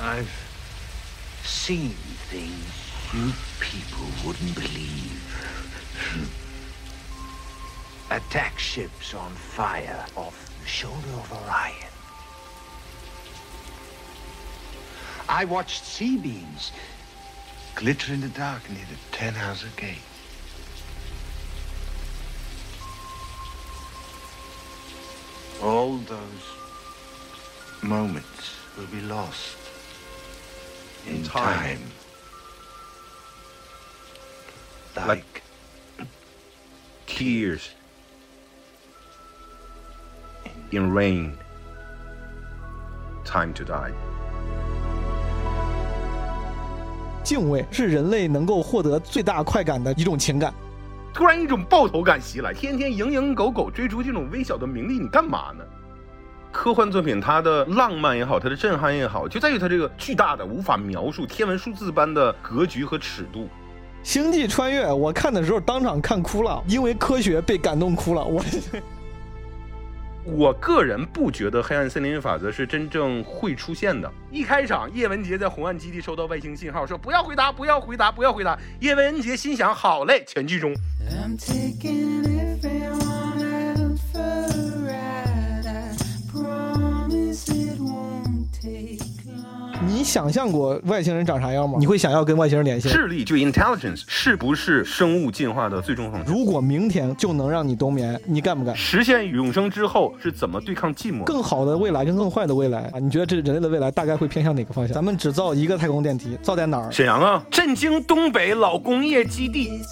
I've seen things you people wouldn't believe. Attack ships on fire off the shoulder of Orion. I watched sea beams glitter in the dark near the Tannhauser Gate. All those moments will be lost in time. time. Like- Tears in rain. Time to die. 敬畏是人类能够获得最大快感的一种情感。突然一种爆头感袭来，天天蝇营狗苟追逐这种微小的名利，你干嘛呢？科幻作品它的浪漫也好，它的震撼也好，就在于它这个巨大的、无法描述、天文数字般的格局和尺度。星际穿越，我看的时候当场看哭了，因为科学被感动哭了。我 我个人不觉得黑暗森林法则是真正会出现的。一开场，叶文洁在红岸基地收到外星信号，说不要回答，不要回答，不要回答。叶文洁心想，好嘞，全剧终。I'm taking 你想象过外星人长啥样吗？你会想要跟外星人联系？智力就 intelligence 是不是生物进化的最终方式？如果明天就能让你冬眠，你干不干？实现永生之后是怎么对抗寂寞？更好的未来跟更坏的未来啊，你觉得这人类的未来大概会偏向哪个方向？咱们只造一个太空电梯，造在哪儿？沈阳啊，震惊东北老工业基地。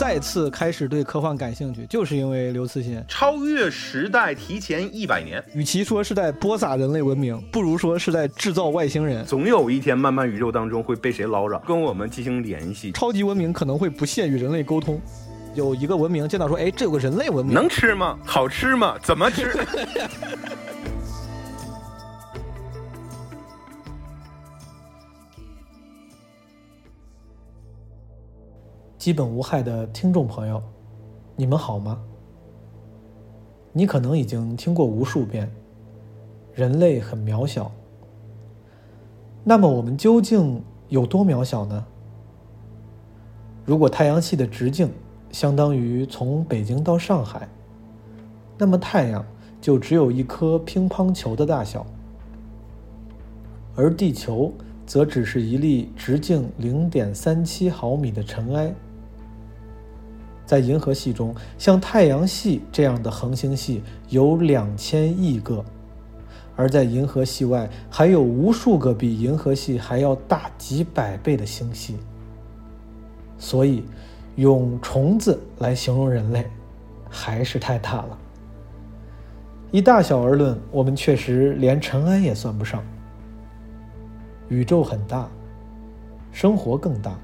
再次开始对科幻感兴趣，就是因为刘慈欣。超越时代，提前一百年，与其说是在播撒人类文明，不如说是在制造外星人。总有一天漫漫宇宙当中会被谁捞着，跟我们进行联系。超级文明可能会不屑与人类沟通。有一个文明见到说，哎，这有个人类文明，能吃吗？好吃吗？怎么吃？基本无害的听众朋友，你们好吗？你可能已经听过无数遍，人类很渺小。那么我们究竟有多渺小呢？如果太阳系的直径相当于从北京到上海，那么太阳就只有一颗乒乓球的大小，而地球则只是一粒直径零点三七毫米的尘埃。在银河系中，像太阳系这样的恒星系有两千亿个，而在银河系外还有无数个比银河系还要大几百倍的星系。所以，用虫子来形容人类，还是太大了。以大小而论，我们确实连尘埃也算不上。宇宙很大，生活更大。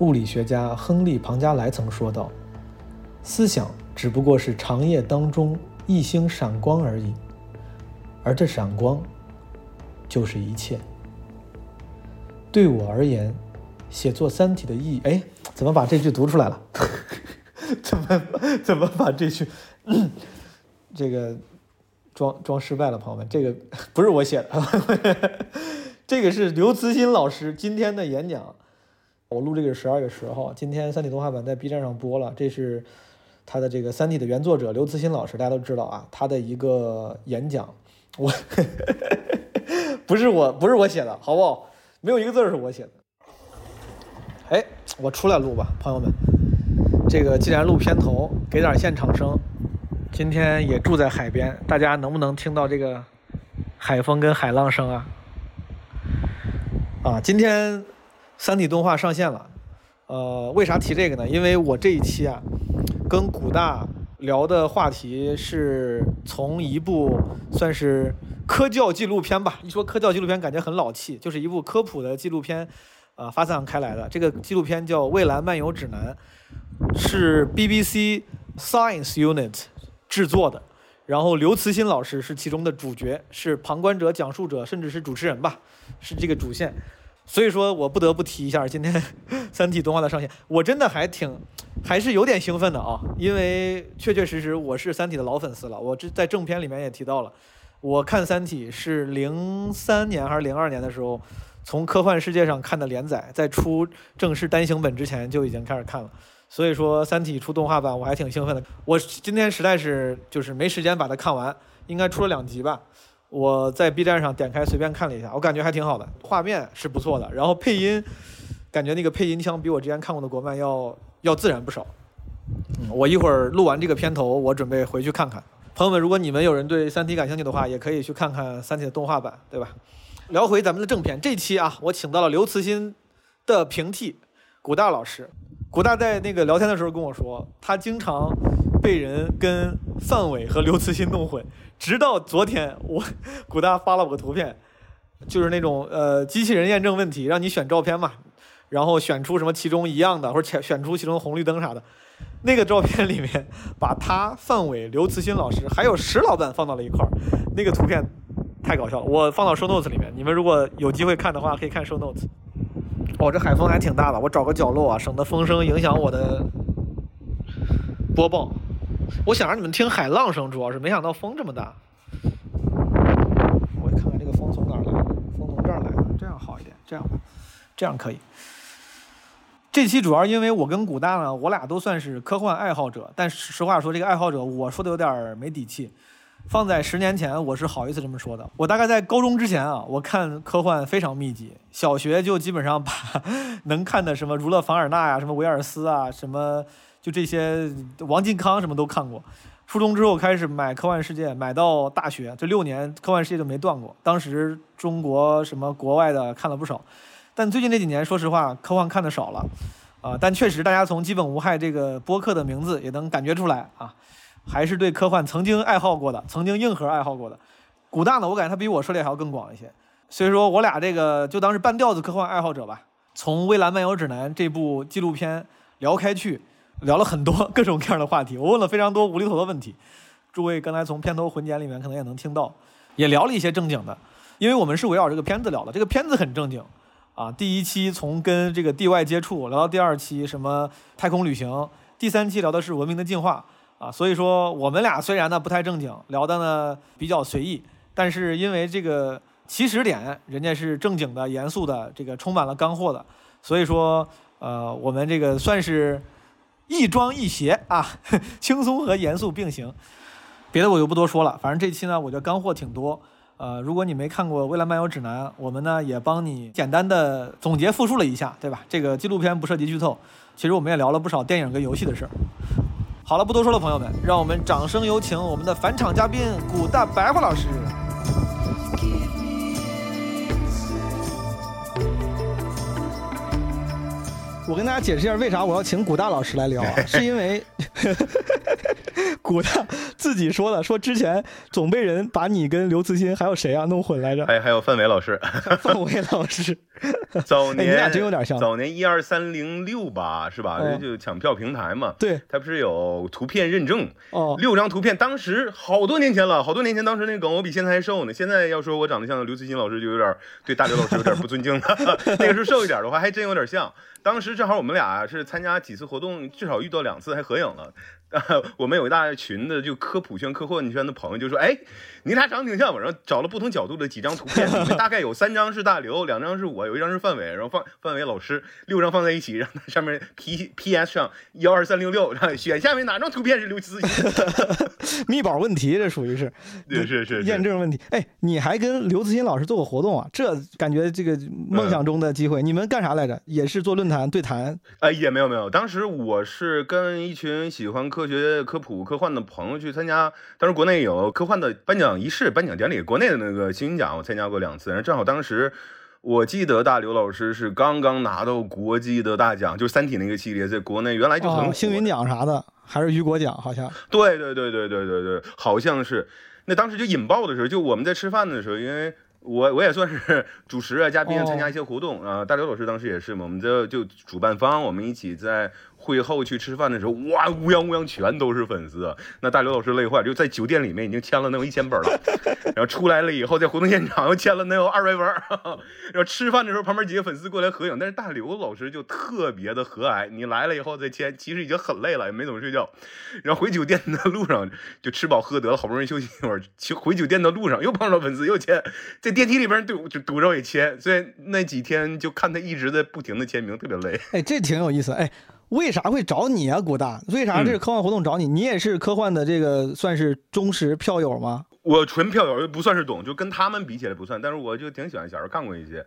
物理学家亨利·庞加莱曾说道：“思想只不过是长夜当中一星闪光而已，而这闪光就是一切。”对我而言，写作《三体》的意义……哎，怎么把这句读出来了？怎么怎么把这句 这个装装失败了，朋友们？这个不是我写的，这个是刘慈欣老师今天的演讲。我录这个是十二月十号，今天《三体》动画版在 B 站上播了。这是他的这个《三体》的原作者刘慈欣老师，大家都知道啊，他的一个演讲。我 不是我不是我写的，好不好？没有一个字是我写的。哎，我出来录吧，朋友们。这个既然录片头，给点现场声。今天也住在海边，大家能不能听到这个海风跟海浪声啊？啊，今天。三体动画上线了，呃，为啥提这个呢？因为我这一期啊，跟古大聊的话题是从一部算是科教纪录片吧。一说科教纪录片，感觉很老气，就是一部科普的纪录片，呃，发散开来的。这个纪录片叫《未来漫游指南》，是 BBC Science Unit 制作的。然后刘慈欣老师是其中的主角，是旁观者、讲述者，甚至是主持人吧，是这个主线。所以说我不得不提一下今天 《三体》动画的上线，我真的还挺，还是有点兴奋的啊，因为确确实实我是《三体》的老粉丝了。我这在正片里面也提到了，我看《三体》是零三年还是零二年的时候，从科幻世界上看的连载，在出正式单行本之前就已经开始看了。所以说，《三体》出动画版，我还挺兴奋的。我今天实在是就是没时间把它看完，应该出了两集吧。我在 B 站上点开随便看了一下，我感觉还挺好的，画面是不错的，然后配音，感觉那个配音腔比我之前看过的国漫要要自然不少。嗯，我一会儿录完这个片头，我准备回去看看。朋友们，如果你们有人对《三体》感兴趣的话，也可以去看看《三体》的动画版，对吧？聊回咱们的正片，这期啊，我请到了刘慈欣的平替古大老师。古大在那个聊天的时候跟我说，他经常被人跟范伟和刘慈欣弄混，直到昨天我古大发了我个图片，就是那种呃机器人验证问题，让你选照片嘛，然后选出什么其中一样的，或者选选出其中红绿灯啥的。那个照片里面，把他、范伟、刘慈欣老师还有石老板放到了一块儿，那个图片太搞笑了。我放到 show notes 里面，你们如果有机会看的话，可以看 show notes。哦，这海风还挺大的，我找个角落啊，省得风声影响我的播报。我想让你们听海浪声，主要是没想到风这么大。我看看这个风从哪儿来的，风从这儿来的，这样好一点，这样吧，这样可以。这期主要因为我跟古大呢，我俩都算是科幻爱好者，但实话说，这个爱好者我说的有点儿没底气。放在十年前，我是好意思这么说的。我大概在高中之前啊，我看科幻非常密集，小学就基本上把能看的什么儒勒·凡尔纳呀、什么维尔斯啊、什么就这些王靖康什么都看过。初中之后开始买《科幻世界》，买到大学这六年，《科幻世界》就没断过。当时中国什么国外的看了不少，但最近这几年，说实话，科幻看的少了，啊、但确实大家从《基本无害》这个播客的名字也能感觉出来啊，还是对科幻曾经爱好过的，曾经硬核爱好过的。古大呢，我感觉他比我涉猎还要更广一些，所以说我俩这个就当是半吊子科幻爱好者吧。从《蔚蓝漫游指南》这部纪录片聊开去，聊了很多各种各样的话题，我问了非常多无厘头的问题。诸位刚才从片头混剪里面可能也能听到，也聊了一些正经的，因为我们是围绕这个片子聊的，这个片子很正经啊。第一期从跟这个地外接触聊到第二期什么太空旅行，第三期聊的是文明的进化啊。所以说我们俩虽然呢不太正经，聊的呢比较随意，但是因为这个起始点人家是正经的、严肃的，这个充满了干货的，所以说呃我们这个算是亦庄亦谐啊，轻松和严肃并行。别的我就不多说了，反正这期呢，我觉得干货挺多。呃，如果你没看过《未来漫游指南》，我们呢也帮你简单的总结复述了一下，对吧？这个纪录片不涉及剧透，其实我们也聊了不少电影跟游戏的事儿。好了，不多说了，朋友们，让我们掌声有请我们的返场嘉宾古大白话老师。我跟大家解释一下，为啥我要请古大老师来聊啊？是因为 古大自己说的，说之前总被人把你跟刘慈欣还有谁啊弄混来着？还还有范伟老师，范伟老师。早年、哎你俩真有点像早年一二三零六吧，是吧？哦就抢票平台嘛。对，他不是有图片认证，哦，六张图片，当时好多年前了，好多年前，当时那个梗我比现在还瘦呢。现在要说我长得像刘慈欣老师，就有点对大刘老师有点不尊敬了。那个时候瘦一点的话，还真有点像。当时正好我们俩是参加几次活动，至少遇到两次，还合影了。啊，我们有一大群的就科普圈、科幻圈的朋友就说：“哎，你俩长得挺像。”然后找了不同角度的几张图片，里面大概有三张是大刘，两张是我，有一张是范伟，然后范范伟老师，六张放在一起，让他上面 P P S 上幺二三零六，然后选下面哪张图片是刘慈欣。密保问题，这属于是 对，是是是验证问题。哎，你还跟刘慈欣老师做过活动啊？这感觉这个梦想中的机会，你们干啥来着？也是做论坛对谈？哎，也没有没有，当时我是跟一群喜欢科科学、科普、科幻的朋友去参加，当时国内有科幻的颁奖仪式、颁奖典礼，国内的那个星云奖我参加过两次，然后正好当时。我记得大刘老师是刚刚拿到国际的大奖，就是《三体》那个系列，在国内原来就很、哦，星云奖啥的，还是雨果奖，好像。对对对对对对对，好像是。那当时就引爆的时候，就我们在吃饭的时候，因为我我也算是主持啊、嘉宾，参加一些活动啊、大刘老师当时也是嘛，我们就就主办方，我们一起在会后去吃饭的时候，哇，乌泱乌泱全都是粉丝。那大刘老师累坏，就在酒店里面已经签了能有一千本了，然后出来了以后，在活动现场又签了能有二百本儿。然后吃饭的时候，旁边几个粉丝过来合影，但是大刘老师就特别的和蔼。你来了以后再签，其实已经很累了，也没怎么睡觉。然后回酒店的路上就吃饱喝得了，好不容易休息一会儿，去回酒店的路上又碰到粉丝又签，在电梯里边堵就堵着也签，所以那几天就看他一直在不停的签名，特别累。哎，这挺有意思。哎，为啥会找你啊，古大？为啥这个科幻活动找你？你也是科幻的这个算是忠实票友吗？我纯票友，不算是懂，就跟他们比起来不算，但是我就挺喜欢，小时候看过一些。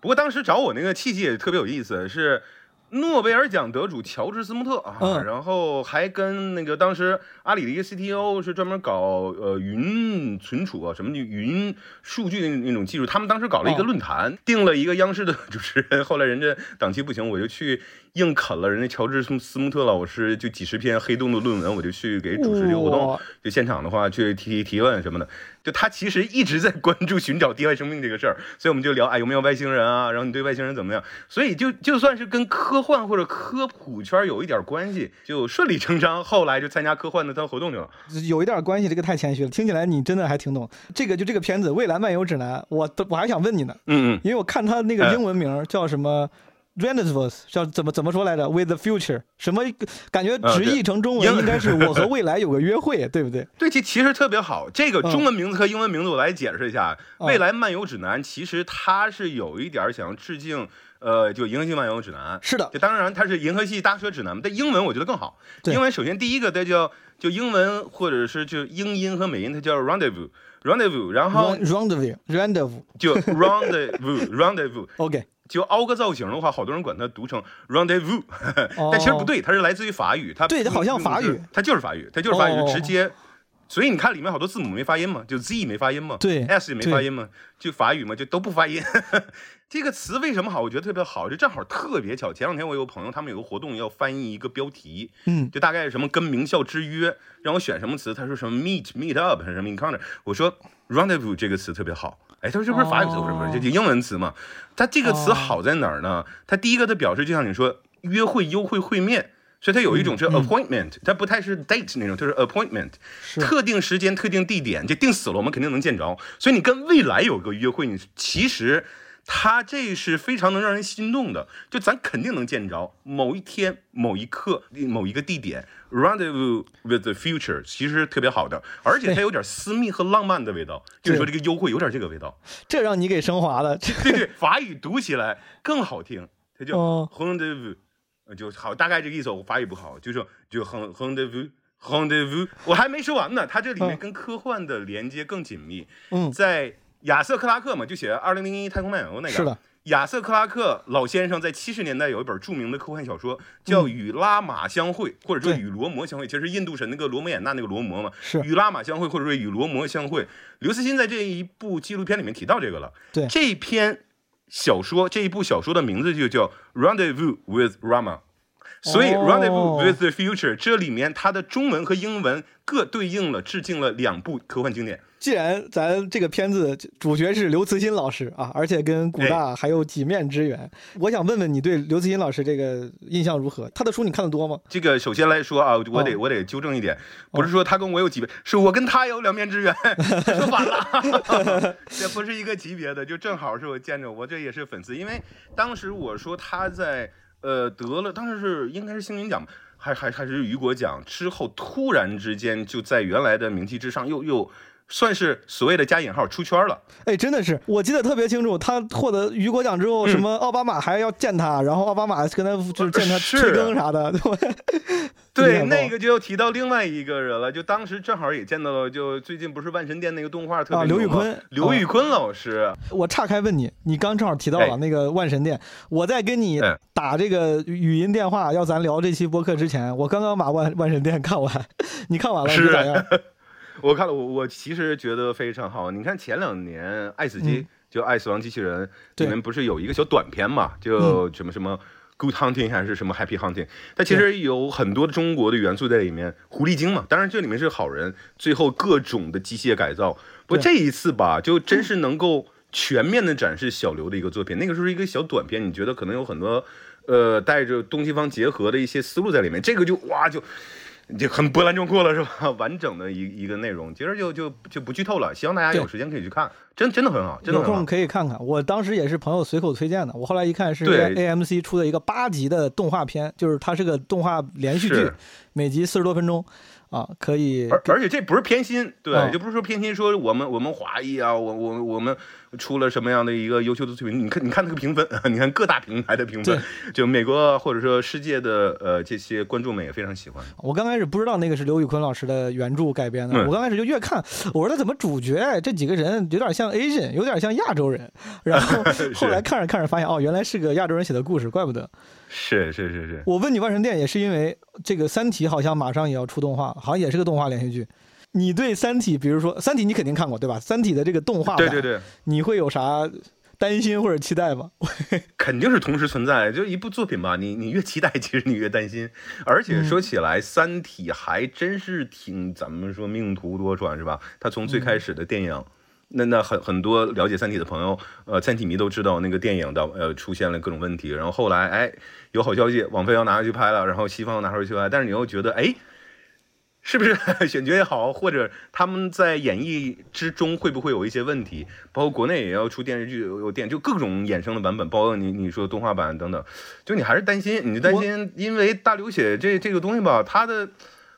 不过当时找我那个契机也特别有意思，是诺贝尔奖得主乔治斯穆特啊，嗯然后还跟那个当时阿里的一个 CTO 是专门搞呃云存储啊什么的云数据的那种技术，他们当时搞了一个哦论坛，定了一个央视的主持人，后来人家档期不行，我就去硬啃了人家乔治斯斯穆特老师就几十篇黑洞的论文，我就去给主持这个活动，就现场的话去提提提问什么的。就他其实一直在关注寻找地外生命这个事儿，所以我们就聊哎有没有外星人啊，然后你对外星人怎么样？所以就就算是跟科幻或者科普圈有一点关系，就顺理成章，后来就参加科幻的他活动去了。有一点关系，这个太谦虚了。听起来你真的还挺懂。这个就这个片子《未来漫游指南》，我都我还想问你呢，嗯嗯，因为我看他那个哎英文名叫什么 Rendezvous，叫怎么怎么说来着？With the future，什么感觉直译成中文应该是我和未来有个约会，对不对？对，其其实特别好。这个嗯中文名字和英文名字我来解释一下。哦未来漫游指南其实它是有一点想要致敬，呃，就《银河系漫游指南》。是的就当然它是《银河系搭车指南》，但英文我觉得更好。对英文首先第一个它叫就英文或者是就英音和美音，它叫 rendezvous rendezvous，然后 Rendezvous Rendezvous，就 rendezvous rendezvous。OK，就凹个造型的话，好多人管它读成 rendezvous，但其实不对，它是来自于法语，它哦对它好像法语，它就是法语，它就是法语，哦直接。所以你看里面好多字母没发音嘛，就 Z 没发音嘛，对，S 也没发音嘛，就法语嘛，就都不发音。这个词为什么好？我觉得特别好，就正好特别巧。前两天我有个朋友，他们有个活动要翻译一个标题，嗯，就大概是什么跟名校之约，让我选什么词，他说什么 meet meet up 还是什么 encounter，我说 rendezvous 这个词特别好。哎，他说这不是法语词，我说不是，这就英文词嘛。它这个词哦好在哪儿呢？它第一个它表示就像你说约会、优惠、会面，所以它有一种是 appointment，、它不太是 date 那种，就是 appointment，是特定时间、特定地点，就定死了，我们肯定能见着。所以你跟未来有个约会，你其实它这是非常能让人心动的，就咱肯定能见着某一天、某一刻、某一个地点，rendezvous with the future，其实特别好的，而且它有点私密和浪漫的味道。就是说这个优惠有点这个味道。这让你给升华了。对对，法语读起来更好听，它叫哦 rendezvous，呃就好，大概这个意思。我法语不好，就说就 rend- rendezvous。rendezvous，我还没说完呢，它这里面嗯跟科幻的连接更紧密。嗯在亚瑟克拉克嘛，就写《二零零一太空漫游》那个。是的。亚瑟克拉克老先生在七十年代有一本著名的科幻小说，叫《与拉玛相会》，或者说《与罗摩相会》，其实印度神那个罗摩衍那那个罗摩嘛。是与拉玛相会，或者说与罗摩相会。刘慈欣在这一部纪录片里面提到这个了。对这篇小说，这一部小说的名字就叫《Rendezvous with Rama》。所以哦，Rendezvous with the Future》这里面它的中文和英文各对应了致敬了两部科幻经典。既然咱这个片子主角是刘慈欣老师啊，而且跟古大还有几面之缘，我想问问你对刘慈欣老师这个印象如何？他的书你看的多吗？这个首先来说啊，我得、哦我得纠正一点，不是说他跟我有几别，是我跟他有两面之缘，说反了，这不是一个级别的，就正好是我见着我这也是粉丝，因为当时我说他在呃得了，当时是应该是星云奖。还还还是雨果奖之后，突然之间就在原来的名气之上又又算是所谓的加引号出圈了。哎，真的是，我记得特别清楚，他获得雨果奖之后，嗯什么奥巴马还要见他，然后奥巴马跟他就是见他是催更啥的，对吧？对，那个就要提到另外一个人了，就当时正好也见到了，就最近不是万神殿那个动画特别啊刘宇牛吗昆刘宇坤老师，我岔开问你，你刚正好提到了哎那个万神殿，我在跟你哎打这个语音电话要咱聊这期播客之前，我刚刚把万万神殿看完，你看完了，是咋样？我看了，我我其实觉得非常好。你看前两年《爱死机》嗯就《爱死亡机器人》里面不是有一个小短片嘛，就什么什么 Good Hunting 还是什么 Happy Hunting，它其实有很多的中国的元素在里面。狐狸精嘛，当然这里面是好人，最后各种的机械改造。不过这一次吧，就真是能够全面的展示小刘的一个作品。那个时候是一个小短片，你觉得可能有很多。呃，带着东西方结合的一些思路在里面，这个就哇就。就很波澜壮阔了，是吧？完整的一一个内容，其实就就就不剧透了，希望大家有时间可以去看，真真的很好，真的有空很好。可以看看。我当时也是朋友随口推荐的，我后来一看是对 AMC 出的一个八集的动画片，就是它是个动画连续剧，每集四十多分钟，啊，可以而而且这不是偏心，对，嗯就不是说偏心，说我们我们华裔啊，我我我们出了什么样的一个优秀的作品？你看你看那个评分，你看各大平台的评分，就美国或者说世界的呃这些观众们也非常喜欢。我刚开始不知道那个是刘宇昆老师的原著改编的，嗯我刚开始就越看，我说他怎么主角这几个人有点像 Asian，有点像亚洲人，然后 后来看着看着发现哦，原来是个亚洲人写的故事，怪不得。是是是是，我问你万神殿也是因为这个《三体》好像马上也要出动画，好像也是个动画连续剧。你对《三体》，比如说《三体》，你肯定看过对吧？《三体》的这个动画版，对对对，你会有啥担心或者期待吗？肯定是同时存在。就一部作品吧，你你越期待，其实你越担心。而且说起来，三体》还真是挺咱们说命途多舛是吧？它从最开始的电影。那那很很多了解《三体》的朋友，呃，三体迷都知道那个电影的呃出现了各种问题，然后后来哎有好消息，网飞要拿回去拍了，然后西方要拿回去拍，但是你又觉得哎，是不是 选角也好，或者他们在演绎之中会不会有一些问题？包括国内也要出电视剧，有有电就各种衍生的版本，包括你你说动画版等等，就你还是担心，你就担心，因为大流血这这个东西吧，它的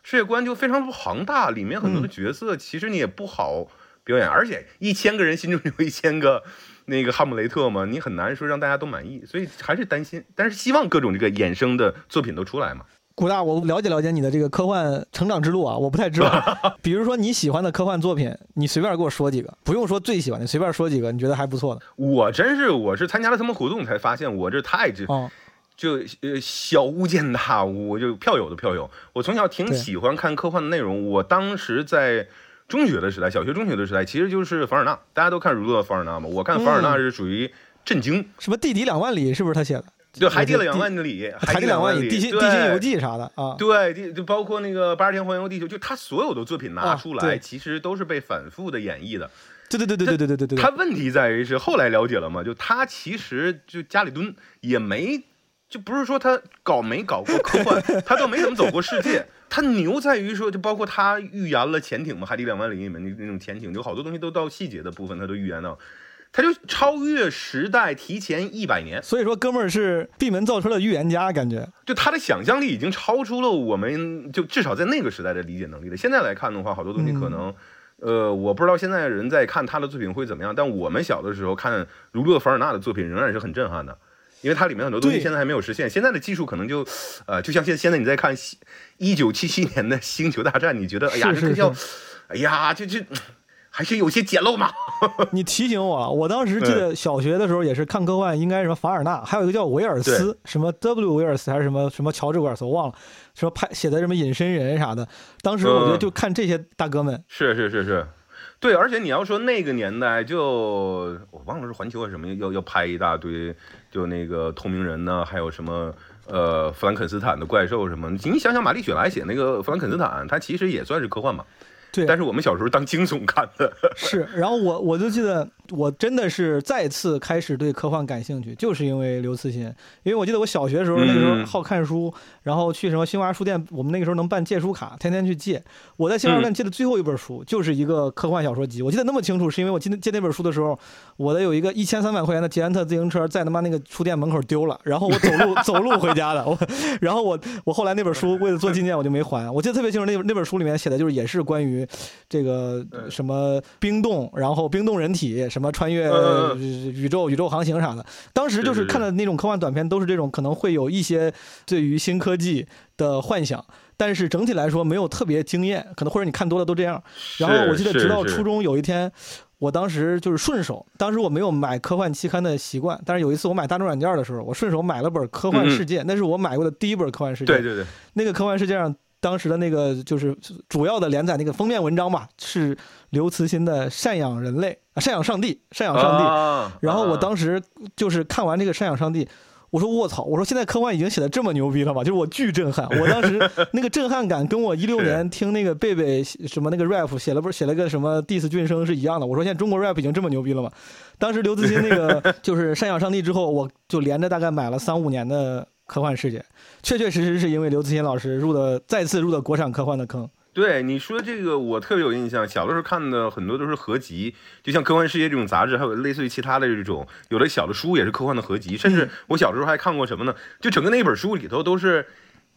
世界观就非常庞大，里面很多的角色其实你也不好表演，而且一千个人心中有一千个。那个哈姆雷特嘛，你很难说让大家都满意，所以还是担心，但是希望各种这个衍生的作品都出来嘛。古大，我了解了解你的这个科幻成长之路啊，我不太知道。比如说你喜欢的科幻作品，你随便给我说几个，不用说最喜欢的，随便说几个你觉得还不错的。我真是我是参加了他们活动才发现，我这太这哦，就呃小巫见大巫，就票友的票友。我从小挺喜欢看科幻的内容，我当时在中学的时代，小学、中学的时代，其实就是凡尔纳，大家都看儒勒·凡尔纳嘛。我看凡尔纳是属于震惊，什么地底两万里是不是他写的？对海底两万里，海底两万里，地心地心游记啥的啊。对，地就包括那个八十天环游地球，就他所有的作品拿啊出来，对其实都是被反复的演绎的。对对对对对对对对对他。问题在于是后来了解了嘛，就他其实就家里蹲也没，就不是说他搞没搞过科幻，他都没怎么走过世界。他牛在于说，就包括他预言了潜艇嘛，《海底两万里》里面那那种潜艇，就好多东西都到细节的部分，他都预言到，他就超越时代，提前一百年。所以说，哥们儿是闭门造车的预言家，感觉。就他的想象力已经超出了我们就至少在那个时代的理解能力了。现在来看的话，好多东西可能，呃，我不知道现在人在看他的作品会怎么样，但我们小的时候看儒勒·凡尔纳的作品仍然是很震撼的，因为它里面很多东西现在还没有实现。现在的技术可能就，呃，就像现现在你在看一九七七年的《星球大战》，你觉得哎呀这特效，哎呀这这还是有些简陋嘛。你提醒我了，我当时记得小学的时候也是看科幻，应该什么凡尔纳，还有一个叫维尔斯，什么 W 维尔斯还是什么什么乔治维尔斯，我忘了，说拍写的什么隐身人啥的。当时我觉得嗯就看这些大哥们，是是是是，对，而且你要说那个年代就，我忘了是环球还是什么，要要拍一大堆，就那个透明人呢，还有什么呃弗兰肯斯坦的怪兽什么，你想想玛丽雪莱写那个弗兰肯斯坦，它其实也算是科幻嘛，对，但是我们小时候当惊悚看的，是，然后我我就记得，我真的是再次开始对科幻感兴趣，就是因为刘慈欣。因为我记得我小学的时候，那个时候嗯好看书，然后去什么新华书店，我们那个时候能办借书卡，天天去借。我在新华书店借的最后一本书就是一个科幻小说集，我记得那么清楚，是因为我记得借那本书的时候，我的有一个 一千三百块钱的捷安特自行车在他妈那个书店门口丢了，然后我走路 走路回家的。我，然后我我后来那本书为了做纪念我就没还，我记得特别清楚，那本那本书里面写的就是也是关于这个嗯什么冰冻，然后冰冻人体，什么穿越宇宙、宇宙航行啥的。当时就是看的那种科幻短片，都是这种可能会有一些对于新科技的幻想，但是整体来说没有特别惊艳，可能或者你看多了都这样。然后我记得直到初中有一天。我当时就是顺手，当时我没有买科幻期刊的习惯，但是有一次我买大众软件的时候，我顺手买了本《科幻世界》，那是我买过的第一本《科幻世界》。对对对，那个科幻世界上当时的那个就是主要的连载那个封面文章吧，是刘慈欣的《赡养人类》啊，赡养上帝，赡养上帝。啊然后我啊当时就是看完这个《赡养上帝》，我说卧槽，我说现在科幻已经写的这么牛逼了吗？就是我巨震撼，我当时那个震撼感跟我一六年听那个贝贝什么那个 rap 写了不是写了个什么 diss 俊生是一样的。我说现在中国 rap 已经这么牛逼了吗？当时刘慈欣那个就是《赡养上帝》之后，我就连着大概买了三五年的科幻世界，确确实实是因为刘慈欣老师入的再次入的国产科幻的坑。对你说这个，我特别有印象。小的时候看的很多都是合集，就像《科幻世界》这种杂志，还有类似于其他的这种，有的小的书也是科幻的合集。甚至我小时候还看过什么呢？就整个那本书里头都是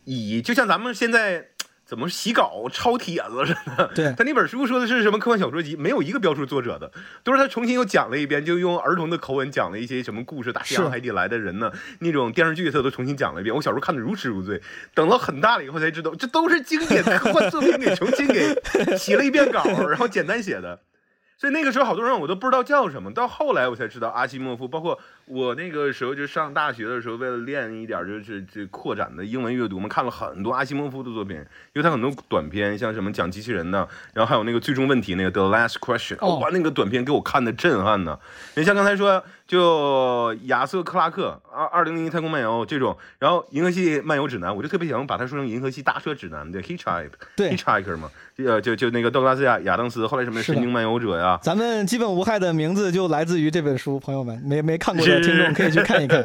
以，就像咱们现在怎么洗稿抄帖子似的。对他那本书说的是什么科幻小说集，没有一个标出作者的，都是他重新又讲了一遍，就用儿童的口吻讲了一些什么故事，大西洋海底来的人呢，那种电视剧他都重新讲了一遍。我小时候看的如痴如醉，等到很大了以后才知道，这都是经典科幻作品给重新给洗了一遍稿，然后简单写的。所以那个时候好多人我都不知道叫什么，到后来我才知道阿西莫夫。包括我那个时候就上大学的时候，为了练一点就是这扩展的英文阅读，我们看了很多阿西莫夫的作品，因为他很多短片，像什么讲机器人的，然后还有那个最终问题那个 The Last Question，哦哇，那个短片给我看的震撼呢。你像刚才说，就亚瑟克拉克二二零零一太空漫游这种，然后银河系漫游指南，我就特别想把它说成银河系大车指南，对 Hitchhike，对。Hitchhiker 嘛，呃，就就那个道格拉斯亚亚当斯，后来什么神经漫游者呀，咱们基本无害的名字就来自于这本书，朋友们没没看过的听众可以去看一看。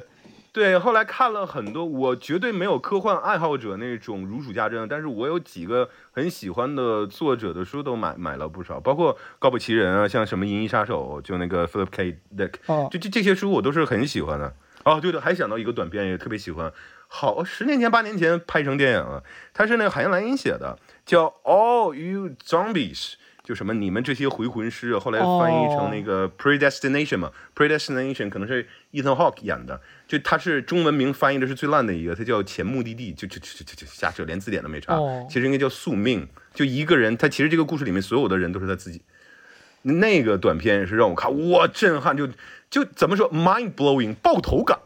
对，后来看了很多，我绝对没有科幻爱好者那种如数家珍，但是我有几个很喜欢的作者的书都买买了不少，包括高普奇人啊，像什么《银翼杀手》，就那个 Philip K. Dick，哦，就这这些书我都是很喜欢的。哦，对的，还想到一个短片也特别喜欢，好，十年前八年前拍成电影了，它是那个海因莱因写的，叫《All You Zombies》。就什么你们这些回魂师啊，后来翻译成那个 Predestination 嘛、Predestination 可能是 Ethan Hawke 演的，就他是中文名翻译的是最烂的一个，他叫前目的地，就就就就就瞎扯，连字典都没查，哦其实应该叫宿命，就一个人，他其实这个故事里面所有的人都是他自己。那个短片是让我看，哇，震撼，就就怎么说，mind blowing，爆头感，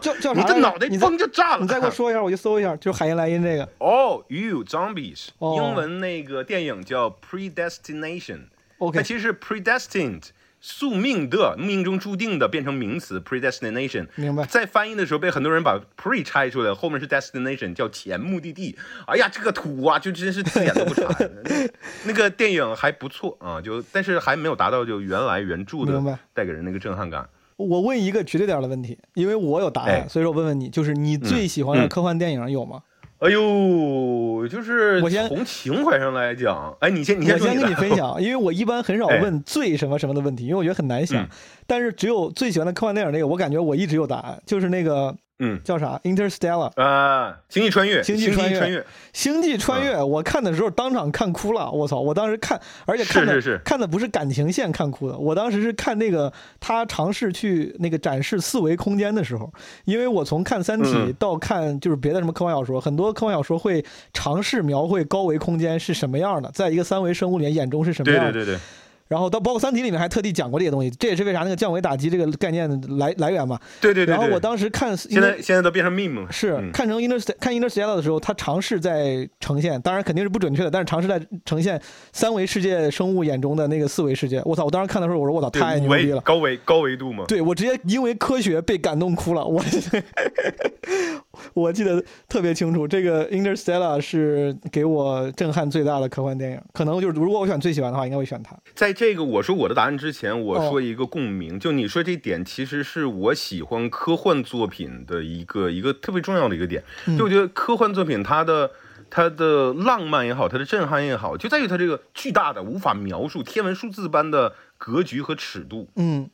叫叫啥？你的脑袋嘣就炸了。你再给我说一下，我就搜一下，就是海因莱因这个。All you zombies，、哦英文那个电影叫 Predestination，它 OK，其实是 predestined，宿命的，命中注定的，变成名词 predestination。明白。在翻译的时候被很多人把 pre 拆出来，后面是 destination，叫前目的地。哎呀，这个土啊，就真是字眼都不差。那 那个电影还不错啊，就但是还没有达到就原来原著的带给人那个震撼感。我问一个绝对点的问题，因为我有答案，哎所以说我问问你，就是你最喜欢的嗯科幻电影有吗？哎呦，就是我先从情怀上来讲，哎，你先你我先说你的跟你分享，因为我一般很少哎问最什么什么的问题，因为我觉得很难想嗯。但是只有最喜欢的科幻电影那个，我感觉我一直有答案，就是那个嗯叫啥《Interstellar》。啊，星际穿越，星际际穿越穿越，星际穿越，我看的时候当场看哭了，我操！我当时看，而且看的看的不是感情线看哭的，我当时是看那个他尝试去那个展示四维空间的时候，因为我从看《三体嗯》到看就是别的什么科幻小说，很多科幻小说会尝试描绘高维空间是什么样的，在一个三维生物里面眼中是什么样的。对对对对，然后到包括《三体》里面还特地讲过这些东西，这也是为啥那个降维打击这个概念来来源嘛。对对对对。然后我当时看现在现在都变成 meme 了，是嗯看成 Inter 看 Interstellar 的时候，他尝试在呈现，当然肯定是不准确的，但是尝试在呈现三维世界生物眼中的那个四维世界。我操！我当时看的时候，我说我操，太牛逼了。高维高维度嘛。对我直接因为科学被感动哭了，我 我记得特别清楚，这个 Interstellar 是给我震撼最大的科幻电影，可能就是如果我选最喜欢的话，应该会选它。在这个我说我的答案之前，我哦说一个共鸣，就你说这点，其实是我喜欢科幻作品的一个一个特别重要的一个点。嗯就我觉得科幻作品它的它的浪漫也好，它的震撼也好，就在于它这个巨大的无法描述天文数字般的格局和尺度。嗯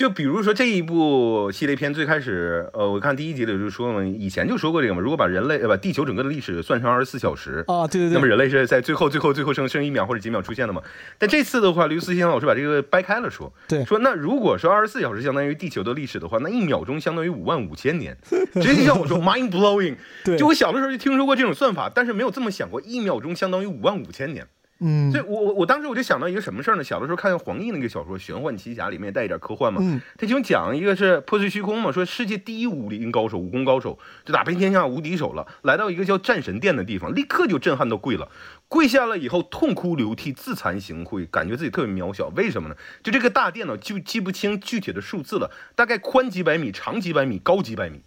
就比如说这一部系列片最开始，呃，我看第一集里就说嘛，以前就说过这个嘛，如果把人类呃把地球整个的历史算成二十四小时，啊，对对对，那么人类是在最后、最后、最后剩剩一秒或者几秒出现的嘛？但这次的话，刘思欣老师把这个掰开了说，对说那如果说二十四小时相当于地球的历史的话，那一秒钟相当于五万五千年，直接就像我说 mind blowing。对，就我小的时候就听说过这种算法，但是没有这么想过，一秒钟相当于五万五千年。嗯所以我我我当时我就想到一个什么事儿呢？小的时候看黄奕那个小说《玄幻奇侠》，里面也带一点科幻嘛。嗯他其中讲一个是破碎虚空嘛，说世界第一武林高手、武功高手，就打遍天下无敌手了，来到一个叫战神殿的地方，立刻就震撼到跪了，跪下了以后痛哭流涕、自惭形秽，感觉自己特别渺小。为什么呢？就这个大殿呢，就记不清具体的数字了，大概宽几百米、长几百米、高几百米，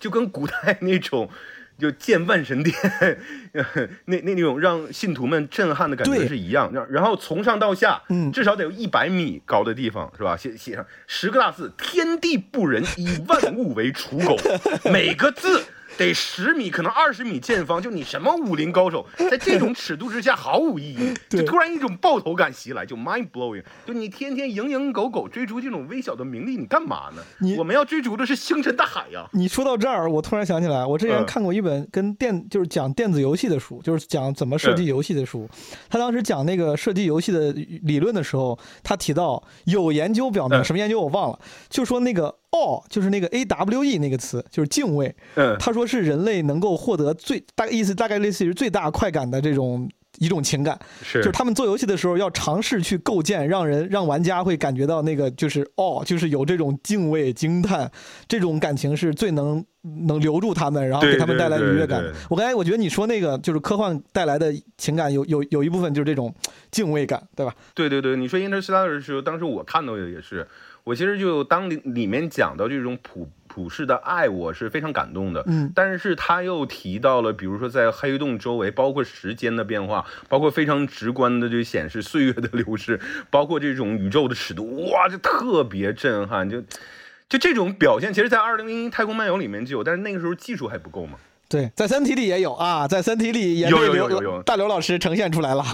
就跟古代那种。就建万神殿，那那那种让信徒们震撼的感觉是一样。然然后从上到下，嗯至少得有一百米高的地方，是吧？写写上十个大字：天地不仁，以万物为刍狗。每个字。得十米，可能二十米见方，就你什么武林高手，在这种尺度之下毫无意义，就突然一种爆头感袭来，就 mind blowing，就你天天蝇营狗苟追逐这种微小的名利，你干嘛呢你？我们要追逐的是星辰大海呀、你说到这儿，我突然想起来，我之前嗯看过一本跟电就是讲电子游戏的书，就是讲怎么设计游戏的书。他当时讲那个设计游戏的理论的时候，他提到有研究表明，嗯什么研究我忘了，就说那个 awe 就是那个 a w e 那个词，就是敬畏。嗯，他说是人类能够获得最大概意思大概类似于最大快感的这种一种情感，是就是他们做游戏的时候要尝试去构建，让人让玩家会感觉到那个就是哦，就是有这种敬畏、惊叹这种感情是最能能留住他们，然后给他们带来愉悦感对对对。我刚才我觉得你说那个就是科幻带来的情感有有有一部分就是这种敬畏感，对吧？对对对，你说 Interstellar 的时候，当时我看到的也是，我其实就当里里面讲到这种普普世的爱，我是非常感动的。嗯但是他又提到了，比如说在黑洞周围，包括时间的变化，包括非常直观的就显示岁月的流逝，包括这种宇宙的尺度，哇，就特别震撼，就。就这种表现，其实，在二零零一《太空漫游》里面就有，但是那个时候技术还不够嘛。对，在《三体》里也有啊，在《三体》里也有有有有大刘老师呈现出来了。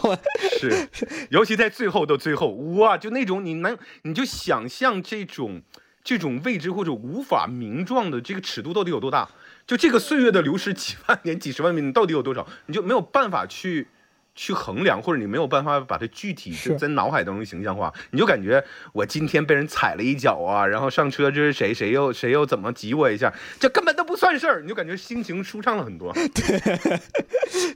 是，尤其在最后的最后，哇，就那种你能，你就想象这种这种未知或者无法名状的这个尺度到底有多大？就这个岁月的流逝，几万年、几十万年你到底有多少？你就没有办法去去衡量，或者你没有办法把它具体是。就在脑海当中形象化，你就感觉我今天被人踩了一脚啊，然后上车这是谁，谁又谁又怎么挤我一下，这根本都不算事儿，你就感觉心情舒畅了很多。对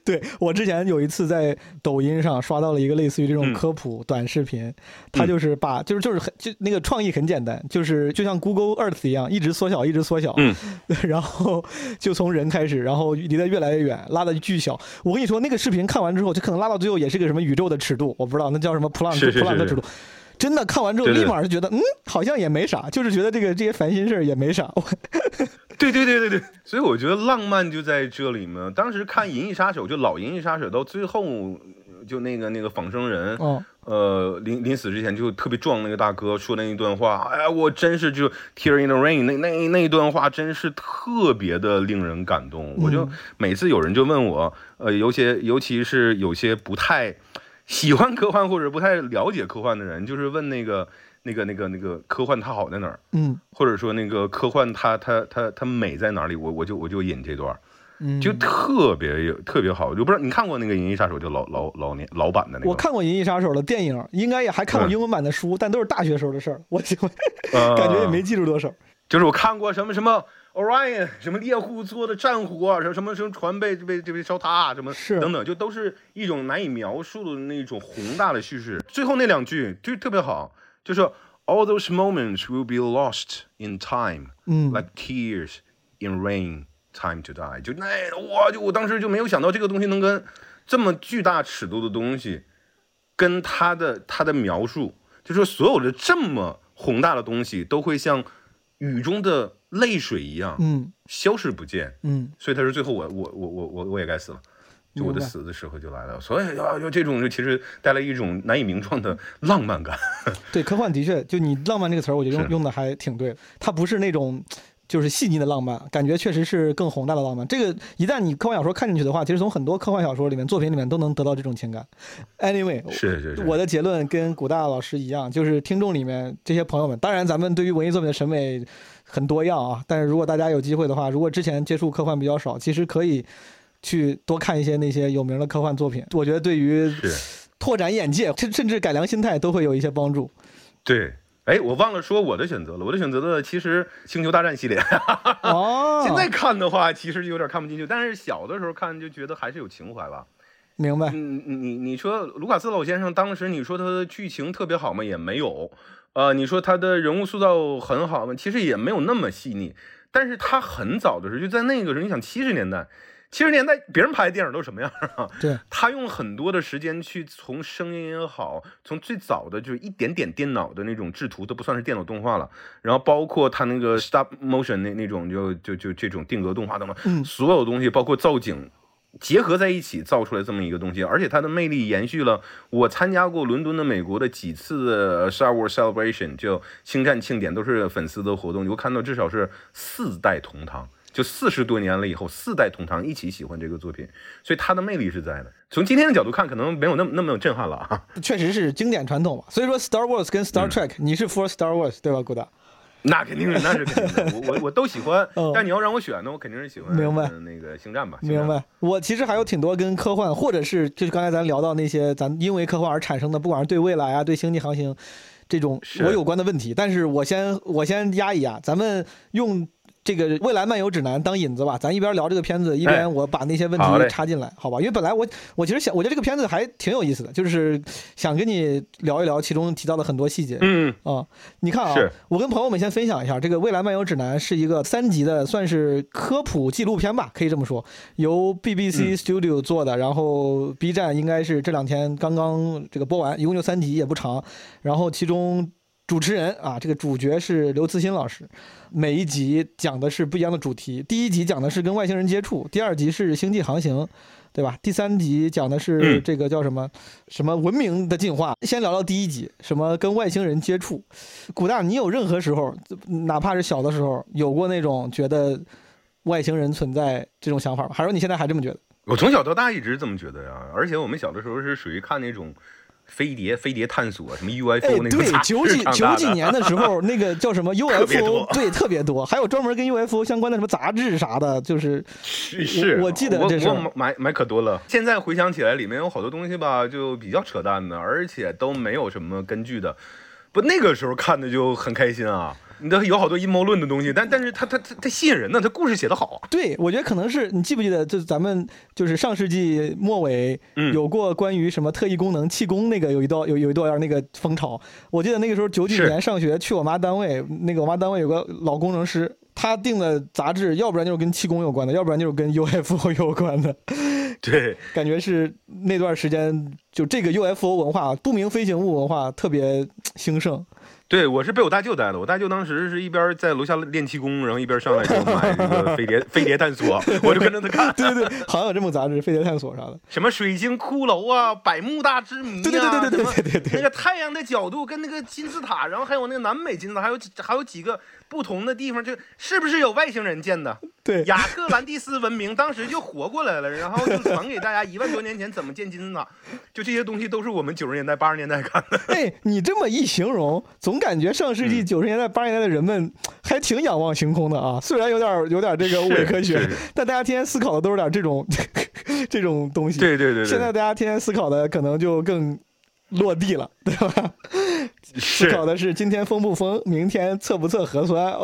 对我之前有一次在抖音上刷到了一个类似于这种嗯。科普短视频，它就是把就是就是很就那个创意很简单，就是就像 Google Earth 一样，一直缩小，一直缩小，嗯，然后就从人开始，然后离得越来越远，拉的巨小。我跟你说，那个视频看完之后，就可能拉到最后也是个什么宇宙的尺度，我不知道那叫什么普朗克普朗克尺度。真的看完之后，立马就觉得，嗯，好像也没啥，就是觉得这个这些烦心事儿也没啥。对对对对对，所以我觉得浪漫就在这里嘛。当时看《银翼杀手》，就老《银翼杀手》到最后，就那个那个仿生人，哦，呃，临临死之前就特别壮那个大哥说那一段话，哎呀，我真是就 tear in the rain 那那那一段话真是特别的令人感动。我就每次有人就问我，呃，有些尤其是有些不太喜欢科幻或者不太了解科幻的人，就是问那个那个那个那个科幻它好在哪儿？嗯或者说那个科幻它它它它美在哪里？我我就我就引这段儿，嗯，就特别有特别好。就不知道你看过那个《银翼杀手》就老老老年老版的那个？我看过《银翼杀手》的电影，应该也还看过嗯英文版的书，但都是大学时候的事儿，我就呃 感觉也没记住多少。就是我看过什么什么 Orion，什么猎户座的战火啊，什么什么什么船被被被被烧塌啊，什么是等等，就都是一种难以描述的那种宏大的叙事。最后那两句就特别好，就是 All those moments will be lost in time, 嗯 like tears in rain, time to die。就那我就我当时就没有想到这个东西能跟这么巨大尺度的东西，跟他的他的描述，就说所有的这么宏大的东西都会像雨中的泪水一样嗯消失不见。嗯，所以他说最后我我我我我我也该死了。就我的死的时候就来了，所以啊，就这种就其实带来一种难以名状的浪漫感。对，科幻的确，就你浪漫这个词儿，我觉得用用的还挺对。它不是那种就是细腻的浪漫，感觉确实是更宏大的浪漫。这个一旦你科幻小说看进去的话，其实从很多科幻小说里面、作品里面都能得到这种情感。Anyway，是是是，我的结论跟古大老师一样，就是听众里面这些朋友们，当然咱们对于文艺作品的审美很多样啊，但是如果大家有机会的话，如果之前接触科幻比较少，其实可以去多看一些那些有名的科幻作品，我觉得对于拓展眼界，甚甚至改良心态都会有一些帮助。对。哎，我忘了说我的选择了。我的选择的其实《星球大战》系列，哦，现在看的话其实有点看不进去，但是小的时候看就觉得还是有情怀吧。明白，嗯，你你你说卢卡斯老先生当时你说他的剧情特别好吗？也没有。呃，你说他的人物塑造很好吗？其实也没有那么细腻。但是他很早的时候，就在那个时候，你想七十年代，七十年代别人拍的电影都什么样啊？对，他用很多的时间去从声音也好，从最早的就是一点点电脑的那种制图都不算是电脑动画了，然后包括他那个 stop motion 那那种就就就这种定格动画等等，嗯所有东西包括造景。结合在一起造出来这么一个东西，而且它的魅力延续了。我参加过伦敦的美国的几次的 Star Wars Celebration，就星战庆典，都是粉丝的活动。你会看到至少是四代同堂，就四十多年了以后，四代同堂一起喜欢这个作品，所以它的魅力是在的。从今天的角度看，可能没有那么那么震撼了啊。确实是经典传统嘛。所以说，Star Wars 跟嗯 Star Trek，、你是 for Star Wars 对吧，顾大？那肯定是，那是肯定的。我我我都喜欢 嗯，但你要让我选呢，我肯定是喜欢明白呃那个星战吧。明白。我其实还有挺多跟科幻，或者是就是刚才咱聊到那些咱因为科幻而产生的，不管是对未来啊、对星际航行这种我有关的问题。但是我先我先压一压，咱们用。这个《未来漫游指南》当引子吧，咱一边聊这个片子，一哎边我把那些问题插进来，好吧？因为本来我我其实想，我觉得这个片子还挺有意思的，就是想跟你聊一聊其中提到的很多细节。嗯，啊、你看啊，我跟朋友们先分享一下，这个《未来漫游指南》是一个三级的，算是科普纪录片吧，可以这么说，由 BBC 嗯 Studio 做的，然后 B 站应该是这两天刚刚这个播完，一共就三集，也不长。然后其中主持人啊，这个主角是刘慈欣老师，每一集讲的是不一样的主题。第一集讲的是跟外星人接触，第二集是星际航行。对吧？第三集讲的是嗯这个叫什么、什么文明的进化。先聊聊第一集，什么跟外星人接触。古大，你有任何时候，哪怕是小的时候，有过那种觉得外星人存在这种想法吗？还是说你现在还这么觉得？我从小到大一直这么觉得呀，而且我们小的时候是属于看那种飞碟、飞碟探索什么 UFO 那个杂，志九几九几年的时候，那个叫什么 UFO，对，特别多，还有专门跟 UFO 相关的什么杂志啥的，就是是是，我记得我买买可多了。现在回想起来，里面有好多东西吧，就比较扯淡的，而且都没有什么根据的。不，那个时候看的就很开心啊。你都有好多阴谋论的东西，但但是它它它它吸引人呢，他故事写得好啊。对，我觉得可能是你记不记得，就是咱们就是上世纪末尾嗯有过关于什么特异功能气功那个有一段有有一段那个风潮。我记得那个时候九几年上学去我妈单位，那个我妈单位有个老工程师，他订的杂志，要不然就是跟气功有关的，要不然就是跟 UFO 有关的。对，感觉是那段时间就这个 UFO 文化、不明飞行物文化特别兴盛。对，我是被我大舅带的。我大舅当时是一边在楼下练气功，然后一边上来给我买那个飞碟 飞碟探索，我就跟着他看。对对对，好像有这么个杂志《飞碟探索》啥的。什么水晶骷髅啊，百慕大之谜啊，对对对对对什么对对对那个太阳的角度跟那个金字塔，然后还有那个南美金字塔，还有还有几个不同的地方，就是不是有外星人建的？对，亚特兰蒂斯文明当时就活过来了，然后就传给大家一万多年前怎么建金字塔，就这些东西都是我们九十年代八十年代看的。哎，你这么一形容，总感觉上世纪嗯九十年代、八十年代的人们 还挺仰望星空的啊。虽然有点有点这个伪科学但大家天天思考的都是点这种 这种东西。对对对对，现在大家天天思考的可能就更落地了，对吧？思考的是今天封不封，明天测不测核酸。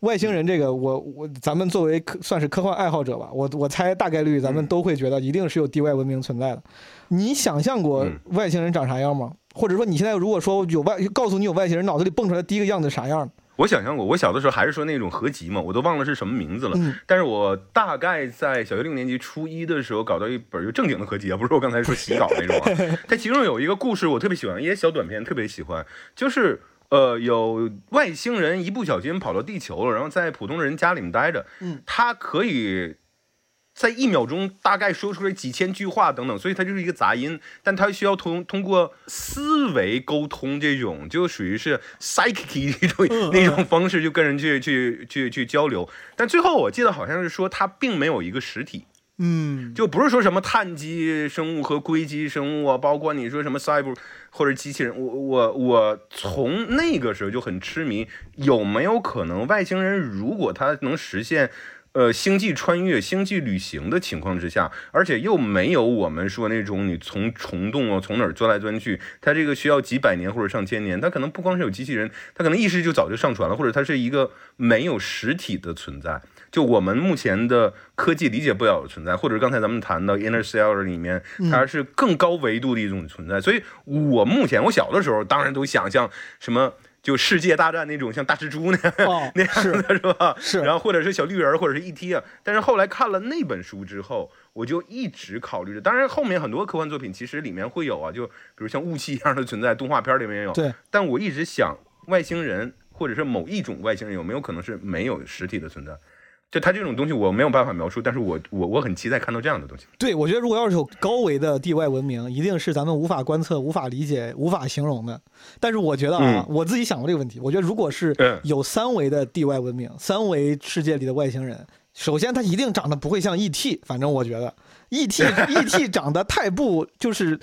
外星人这个，我我咱们作为科算是科幻爱好者吧，我我猜大概率咱们嗯都会觉得一定是有地外文明存在的。你想象过嗯外星人长啥样吗？或者说你现在如果说有外告诉你有外星人，脑子里蹦出来第一个样子啥样？我想象过，我小的时候还是说那种合集嘛，我都忘了是什么名字了。嗯但是我大概在小学六年级初一的时候搞到一本就正经的合集啊，不是我刚才说洗稿那种啊。它其中有一个故事我特别喜欢，一些小短片特别喜欢，就是呃有外星人一不小心跑到地球了，然后在普通人家里面待着，嗯，他可以。在一秒钟大概说出来几千句话等等，所以它就是一个杂音，但它需要通通过思维沟通，这种就属于是 psychic 那种那种方式，就跟人去去去去交流。但最后我记得好像是说它并没有一个实体，嗯，就不是说什么碳基生物和硅基生物啊，包括你说什么 cyber 或者机器人，我我我从那个时候就很痴迷，有没有可能外星人如果他能实现。呃，星际穿越、星际旅行的情况之下，而且又没有我们说那种你从虫洞啊，从哪儿钻来钻去，它这个需要几百年或者上千年，它可能不光是有机器人，它可能意识就早就上传了，或者它是一个没有实体的存在。就我们目前的科技理解不了的存在，或者刚才咱们谈到 Interstellar 里面，它是更高维度的一种存在。所以我目前我小的时候当然都想象什么就世界大战那种像大蜘蛛那样、哦 那样是的是吧？是然后或者是小绿人儿或者是 ET 啊。但是后来看了那本书之后，我就一直考虑着。当然后面很多科幻作品其实里面会有啊，就比如像雾气一样的存在，动画片里面也有。对，但我一直想，外星人或者是某一种外星人有没有可能是没有实体的存在？就它这种东西我没有办法描述，但是我我我很期待看到这样的东西。对，我觉得如果要是有高维的地外文明，一定是咱们无法观测、无法理解、无法形容的。但是我觉得啊，嗯我自己想过这个问题，我觉得如果是嗯有三维的地外文明，三维世界里的外星人，首先他一定长得不会像 ET，反正我觉得 ET ET 长得太不就是。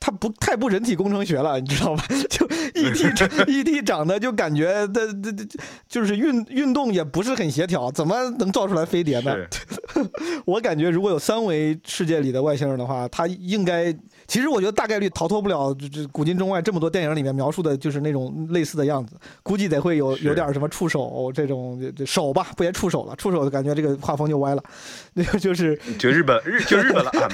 他不太不人体工程学了，你知道吧？就 ET ET 长得就感觉的的的，就是运运动也不是很协调，怎么能造出来飞碟呢？我感觉如果有三维世界里的外星人的话，他应该，其实我觉得大概率逃脱不了这这古今中外这么多电影里面描述的就是那种类似的样子，估计得会有有点什么触手这种这这手吧，不也触手了，触手感觉这个画风就歪了，那个就是就日本日就日本了啊。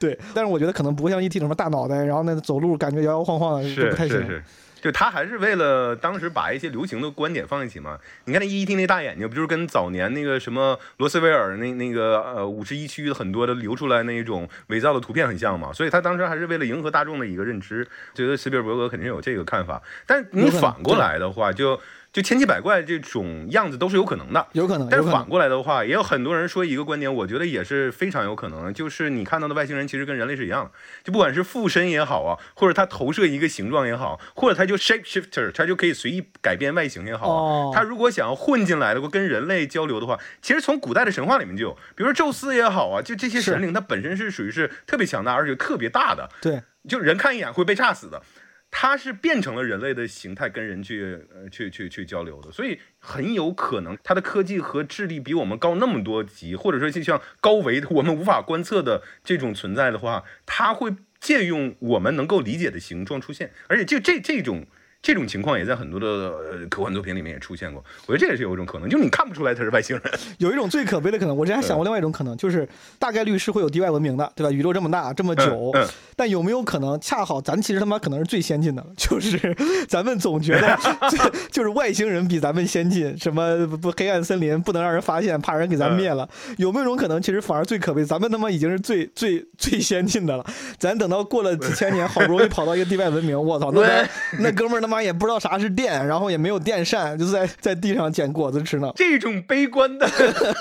对，但是我觉得可能不会像 ET 什么大脑袋，然后那走路感觉摇摇晃晃的，就不太行。是是，就他还是为了当时把一些流行的观点放一起嘛。你看那 ET 那大眼睛，不就是跟早年那个什么罗斯威尔那那个呃五十一区的很多的流出来那一种伪造的图片很像嘛？所以他当时还是为了迎合大众的一个认知，觉得斯皮尔伯格肯定有这个看法。但你反过来的话，就就千奇百怪这种样子都是有可能的。有可能，但是反。过来的话，也有很多人说一个观点，我觉得也是非常有可能的，就是你看到的外星人其实跟人类是一样的，就不管是附身也好啊，或者他投射一个形状也好，或者他就 shape shifter，他就可以随意改变外形也好啊。哦他如果想要混进来的话，跟人类交流的话，其实从古代的神话里面就有，比如说宙斯也好啊，就这些神灵，它本身是属于是特别强大，而且特别大的，对，就人看一眼会被炸死的。它是变成了人类的形态跟人去去去去交流的，所以很有可能它的科技和智力比我们高那么多级，或者说就像高维我们无法观测的这种存在的话，它会借用我们能够理解的形状出现，而且就这这种。这种情况也在很多的呃科幻作品里面也出现过，我觉得这也是有一种可能，就是你看不出来他是外星人。有一种最可悲的可能，我之前还想过另外一种可能，就是大概率是会有地外文明的，对吧？宇宙这么大这么久，嗯嗯但有没有可能恰好咱其实他妈可能是最先进的？就是 咱们总觉得 就是外星人比咱们先进，什么不黑暗森林不能让人发现，怕人给咱灭了。有没有一种可能，其实反而最可悲，咱们他妈已经是最最最先进的了，咱等到过了几千年，好不容易跑到一个地外文明，我操，那那哥们儿他妈也不知道啥是电，然后也没有电扇，就在在地上捡果子吃呢。这种悲观的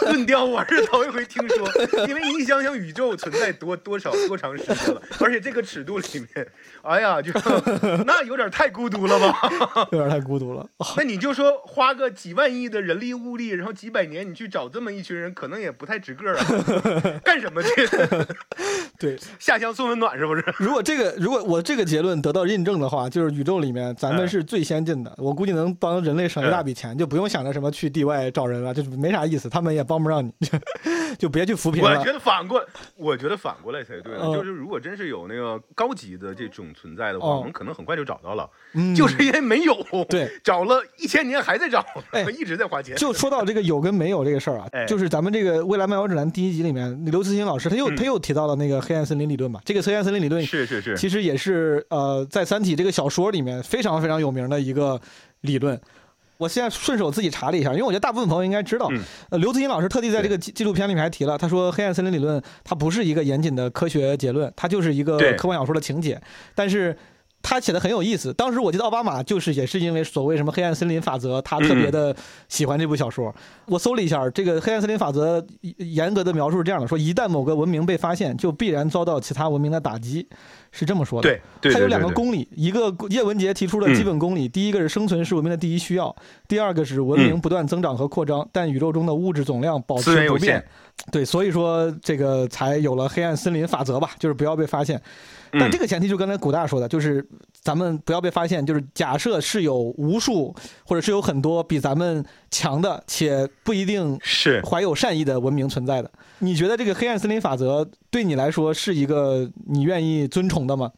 论调，我是头一回听说。因为你想想，宇宙存在多多少多长时间了，而且这个尺度里面，哎呀，就那有点太孤独了吧？有点太孤独了。那你就说花个几万亿的人力物力，然后几百年，你去找这么一群人，可能也不太值个儿啊。干什么去？对，下乡送温暖是不是？如果这个如果我这个结论得到印证的话，就是宇宙里面咱们嗯是最先进的，我估计能帮人类省一大笔钱，就不用想着什么去地外找人了，就是没啥意思，他们也帮不上你，就别去扶贫了我觉。得反过，我觉得反过来才对呢。嗯就是如果真是有那个高级的这种存在的话，哦我们可能很快就找到了。嗯 就是因为没有，对，找了一千年还在找，哎一直在花钱。就说到这个有跟没有这个事儿啊哎，就是咱们这个《未来漫游指南》第一集里面，刘慈欣老师他又嗯他又提到了那个黑暗森林理论嘛，这个黑暗森林理论是是是，其实也是呃，在《三体》这个小说里面非常非常有名的一个理论。我现在顺手自己查了一下，因为我觉得大部分朋友应该知道。嗯呃，刘慈欣老师特地在这个纪纪录片里面还提了，他说黑暗森林理论它不是一个严谨的科学结论，它就是一个科幻小说的情节，但是。他写的很有意思，当时我记得奥巴马就是也是因为所谓什么黑暗森林法则，他特别的喜欢这部小说。我搜了一下，这个黑暗森林法则严格的描述是这样的：说一旦某个文明被发现，就必然遭到其他文明的打击，是这么说的。对对，它有两个公理，一个叶文洁提出的基本公理，第一个是生存是文明的第一需要，第二个是文明嗯不断增长和扩张，但宇宙中的物质总量保持不变限。对，所以说这个才有了黑暗森林法则吧，就是不要被发现。但嗯这个前提就刚才古大说的，就是咱们不要被发现，就是假设是有无数或者是有很多比咱们强的，且不一定是怀有善意的文明存在的。你觉得这个黑暗森林法则对你来说是一个你愿意尊崇的吗？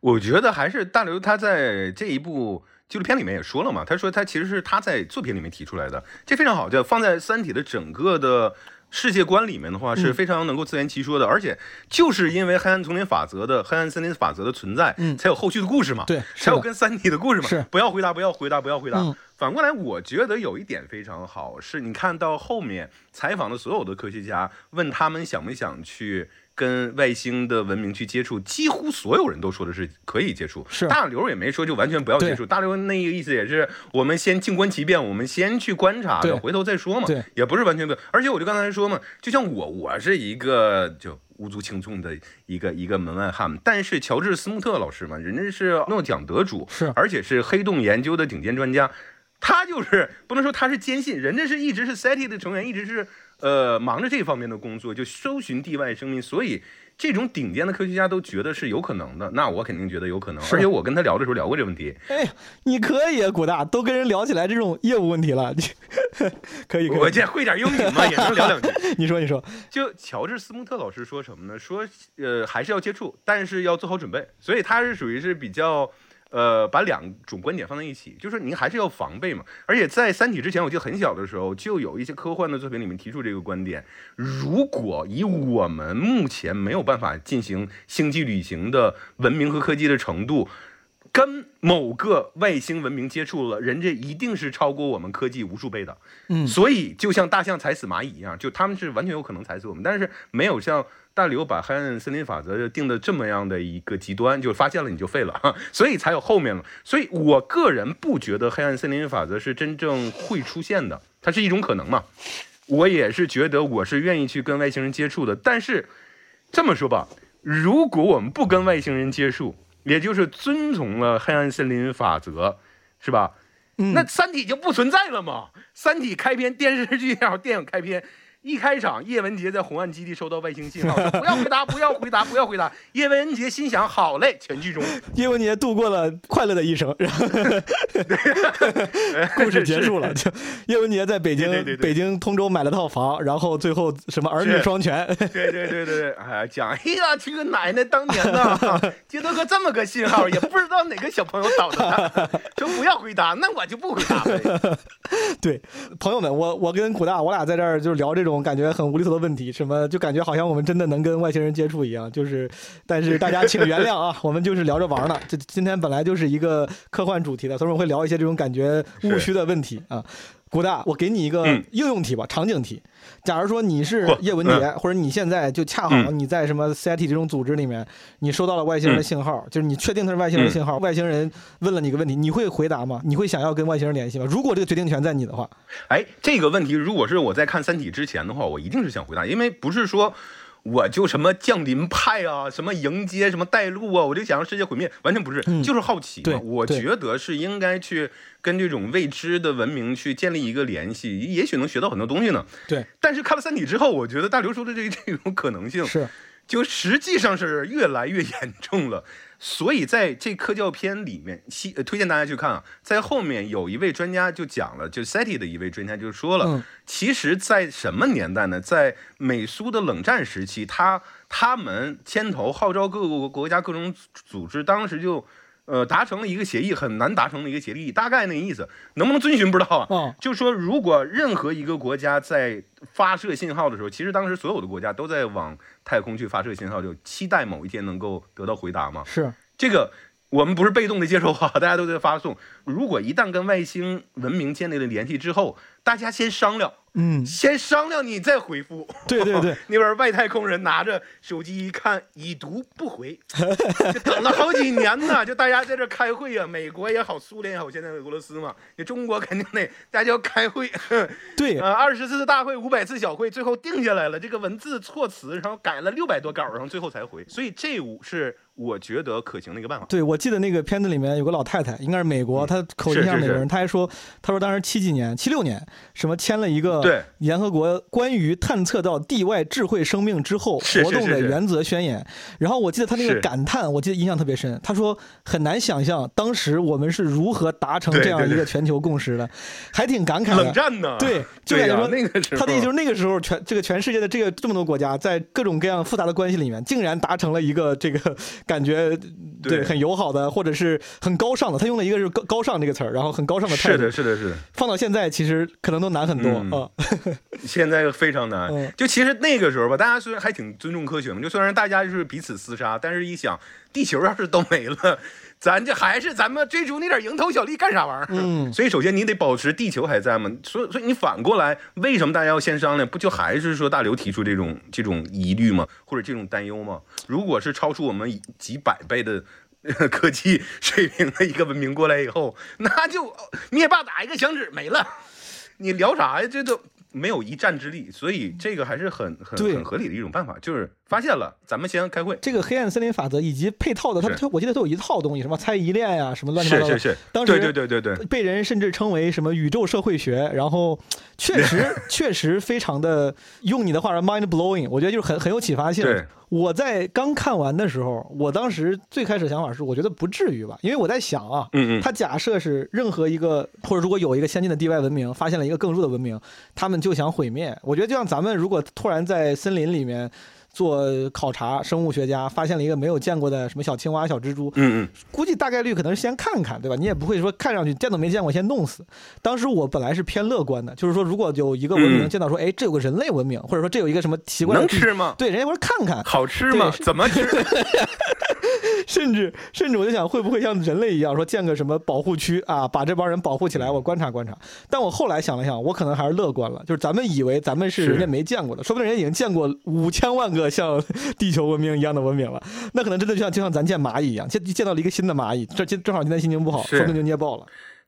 我觉得还是大刘他在这一部纪录片里面也说了嘛，他说他其实是他在作品里面提出来的，这非常好，就放在《三体》的整个的世界观里面的话是嗯非常能够自圆其说的，而且就是因为黑暗丛林法则的黑暗森林法则的存在，嗯才有后续的故事嘛，对才有跟三体的故事嘛。是 不要回答，不要回答，不要回答。嗯反过来，我觉得有一点非常好，是你看到后面采访的所有的科学家，问他们想不想去跟外星的文明去接触，几乎所有人都说的是可以接触。是大刘也没说就完全不要接触，大刘那个意思也是我们先静观其变，我们先去观察对着，回头再说嘛。对，也不是完全不要。而且我就刚才说嘛，就像我，我是一个就。无足轻重的一个一个门外汉，但是乔治斯穆特老师嘛，人家是诺奖得主，是而且是黑洞研究的顶尖专家，他就是不能说他是坚信，人家是一直是 SETI 的成员，一直是呃忙着这方面的工作，就搜寻地外生命，所以这种顶尖的科学家都觉得是有可能的，那我肯定觉得有可能，而且我跟他聊的时候聊过这个问题，哎呀，你可以啊，古大都跟人聊起来这种业务问题了，你可以可以，我这会点英语嘛，也能聊两句。你说你说，就乔治斯穆特老师说什么呢？说呃还是要接触，但是要做好准备。所以他是属于是比较呃把两种观点放在一起，就是您还是要防备嘛。而且在《三体》之前，我记得很小的时候就有一些科幻的作品里面提出这个观点：如果以我们目前没有办法进行星际旅行的文明和科技的程度。跟某个外星文明接触了，人家一定是超过我们科技无数倍的。嗯所以就像大象踩死蚂蚁一样，就他们是完全有可能踩死我们，但是没有像大刘把黑暗森林法则定的这么样的一个极端，就发现了你就废了，哈，所以才有后面了。所以我个人不觉得黑暗森林法则是真正会出现的，它是一种可能嘛。我也是觉得我是愿意去跟外星人接触的，但是这么说吧，如果我们不跟外星人接触，也就是遵从了黑暗森林法则，是吧？嗯那《三体》就不存在了嘛？《三体》开篇电视剧也好，电影开篇一开场，叶文洁在红岸基地收到外星信号，说不要回答，不要回答，不要回答。叶文洁心想：好嘞，全剧终。叶文洁度过了快乐的一生，然后 故事结束了。就叶文洁在北京对对对对北京通州买了套房，然后最后什么儿女双全，对对对对对，哎，讲，哎呀，这个奶奶当年呢，接到个这么个信号，也不知道哪个小朋友找的他，说不要回答，那我就不回答呗。对，朋友们，我我跟古大，我俩在这儿就是聊这种感觉很无厘头的问题，什么就感觉好像我们真的能跟外星人接触一样，就是，但是大家请原谅啊，我们就是聊着玩儿呢。这今天本来就是一个科幻主题的，所以我们会聊一些这种感觉误区的问题啊。古大，我给你一个嗯。应用题吧，场景题。假如说你是叶文洁，或者你现在就恰好嗯。你在什么 CIT 这种组织里面，你收到了外星人的信号，就是你确定他是外星人的信号，外星人问了你个问题，你会回答吗？你会想要跟外星人联系吗？如果这个决定权在你的话，哎，这个问题如果是我在看《三体》之前的话，我一定是想回答，因为不是说我就什么降临派啊，什么迎接，什么带路啊，我就想让世界毁灭，完全不是，嗯。就是好奇对嘛。我觉得是应该去跟这种未知的文明去建立一个联系，也许能学到很多东西呢。对，但是看了《三体》之后，我觉得大刘说的这 这种可能性是就实际上是越来越严重了。所以在这科教片里面，希、呃推荐大家去看啊。在后面有一位专家就讲了，就 SETI 的一位专家就说了，嗯其实，在什么年代呢？在美苏的冷战时期，他他们牵头号召各个国家各种组织，当时就。呃，达成了一个协议，很难达成的一个协议，大概那个意思，能不能遵循不知道啊。哦就说如果任何一个国家在发射信号的时候，其实当时所有的国家都在往太空去发射信号，就期待某一天能够得到回答嘛。是，这个我们不是被动的接受啊，大家都在发送。如果一旦跟外星文明建立了联系之后，大家先商量，嗯，先商量你再回复。对对对，那边外太空人拿着手机一看，已读不回，就等了好几年呢。就大家在这开会呀、美国也好，苏联也好，现在俄罗斯嘛，你中国肯定得大家要开会。对，呃，二十次大会，五百次小会，最后定下来了这个文字措辞，然后改了六百多稿，然后最后才回。所以这五是我觉得可行的一个办法。对，我记得那个片子里面有个老太太，应该是美国，她口音像美国人，是她还说，她说当时七几年、七六年，什么签了一个对联合国关于探测到地外智慧生命之后活动的原则宣言。然后我记得她那个感叹，我记得印象特别深。她说很难想象当时我们是如何达成这样一个全球共识的，还挺感慨的。冷战呢？对，就感觉说那个时候他的意思就是那个时候全这个全世界的这个这么多国家，在各种各样复杂的关系里面，竟然达成了一个这个感觉对对很友好的，或者是很高尚的。他用了一个是高高尚这个词儿，然后很高尚的态度。是的，是的，是的。放到现在其实可能都难很多啊、嗯 现在非常难。嗯就其实那个时候吧，大家虽然还挺尊重科学嘛，就虽然大家就是彼此厮杀，但是一想，地球要是都没了，咱这还是咱们追逐那点蝇头小利干啥玩意儿？嗯 所以首先你得保持地球还在嘛。所以所以你反过来，为什么大家要先商量？不就还是说大刘提出这种这种疑虑吗？或者这种担忧吗？如果是超出我们几百倍的。呃 科技水平的一个文明过来以后，那就灭霸打一个响指没了，你聊啥呀？这都没有一战之力，所以这个还是很很很合理的一种办法，就是发现了，咱们先开会。这个黑暗森林法则以及配套的，它它我记得都有一套东西，什么猜疑链呀，什么乱七八糟的。是是是，当时对对对对对，被人甚至称为什么宇宙社会学，然后确实 确实非常的，用你的话说 mind blowing，我觉得就是很很有启发性对。我在刚看完的时候，我当时最开始想法是，我觉得不至于吧，因为我在想啊，嗯嗯，他假设是任何一个，或者如果有一个先进的地外文明发现了一个更弱的文明，他们就想毁灭。我觉得就像咱们如果突然在森林里面做考察，生物学家发现了一个没有见过的什么小青蛙、小蜘蛛，嗯嗯，估计大概率可能是先看看，对吧？你也不会说看上去见都没见过先弄死。当时我本来是偏乐观的，就是说如果有一个文明嗯见到说，哎，这有个人类文明，或者说这有一个什么奇怪的，能吃吗？对，人家说看看，好吃吗？怎么吃？甚至甚至我就想，会不会像人类一样，说建个什么保护区啊，把这帮人保护起来，我观察观察。但我后来想了想，我可能还是乐观了，就是咱们以为咱们是是人家没见过的，说不定人家已经见过五千万个像地球文明一样的文明了，那可能真的就像就像咱见蚂蚁一样，见见到了一个新的蚂蚁，这今正好今天心情不好，说不定就捏爆了。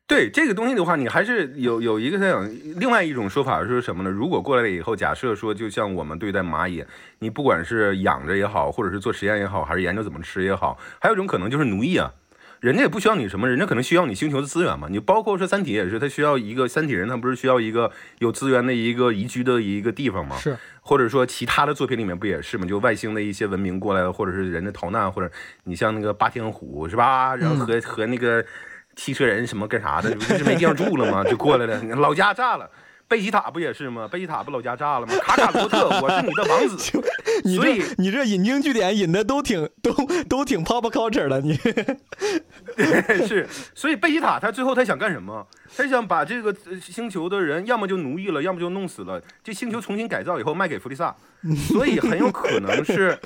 对这个东西的话，你还是有有一个这样，另外一种说法是什么呢？如果过来了以后，假设说，就像我们对待蚂蚁，你不管是养着也好，或者是做实验也好，还是研究怎么吃也好，还有一种可能就是奴役啊。人家也不需要你什么，人家可能需要你星球的资源嘛。你包括说三体也是，他需要一个三体人，他不是需要一个有资源的一个宜居的一个地方吗？是，或者说其他的作品里面不也是吗？就外星的一些文明过来了，或者是人的逃难，或者你像那个霸天虎是吧？然后和、和那个汽车人什么干啥的，不是没地方住了吗？就过来了，老家炸了。贝吉塔不也是吗？贝吉塔不老家炸了吗？卡卡罗特，我是你的王子。你所以这你这引经据典引的都挺都都挺 pop culture 的，你 是，所以贝吉塔他最后他想干什么？他想把这个呃星球的人要么就奴役了，要么就弄死了。这星球重新改造以后卖给弗利萨，所以很有可能是，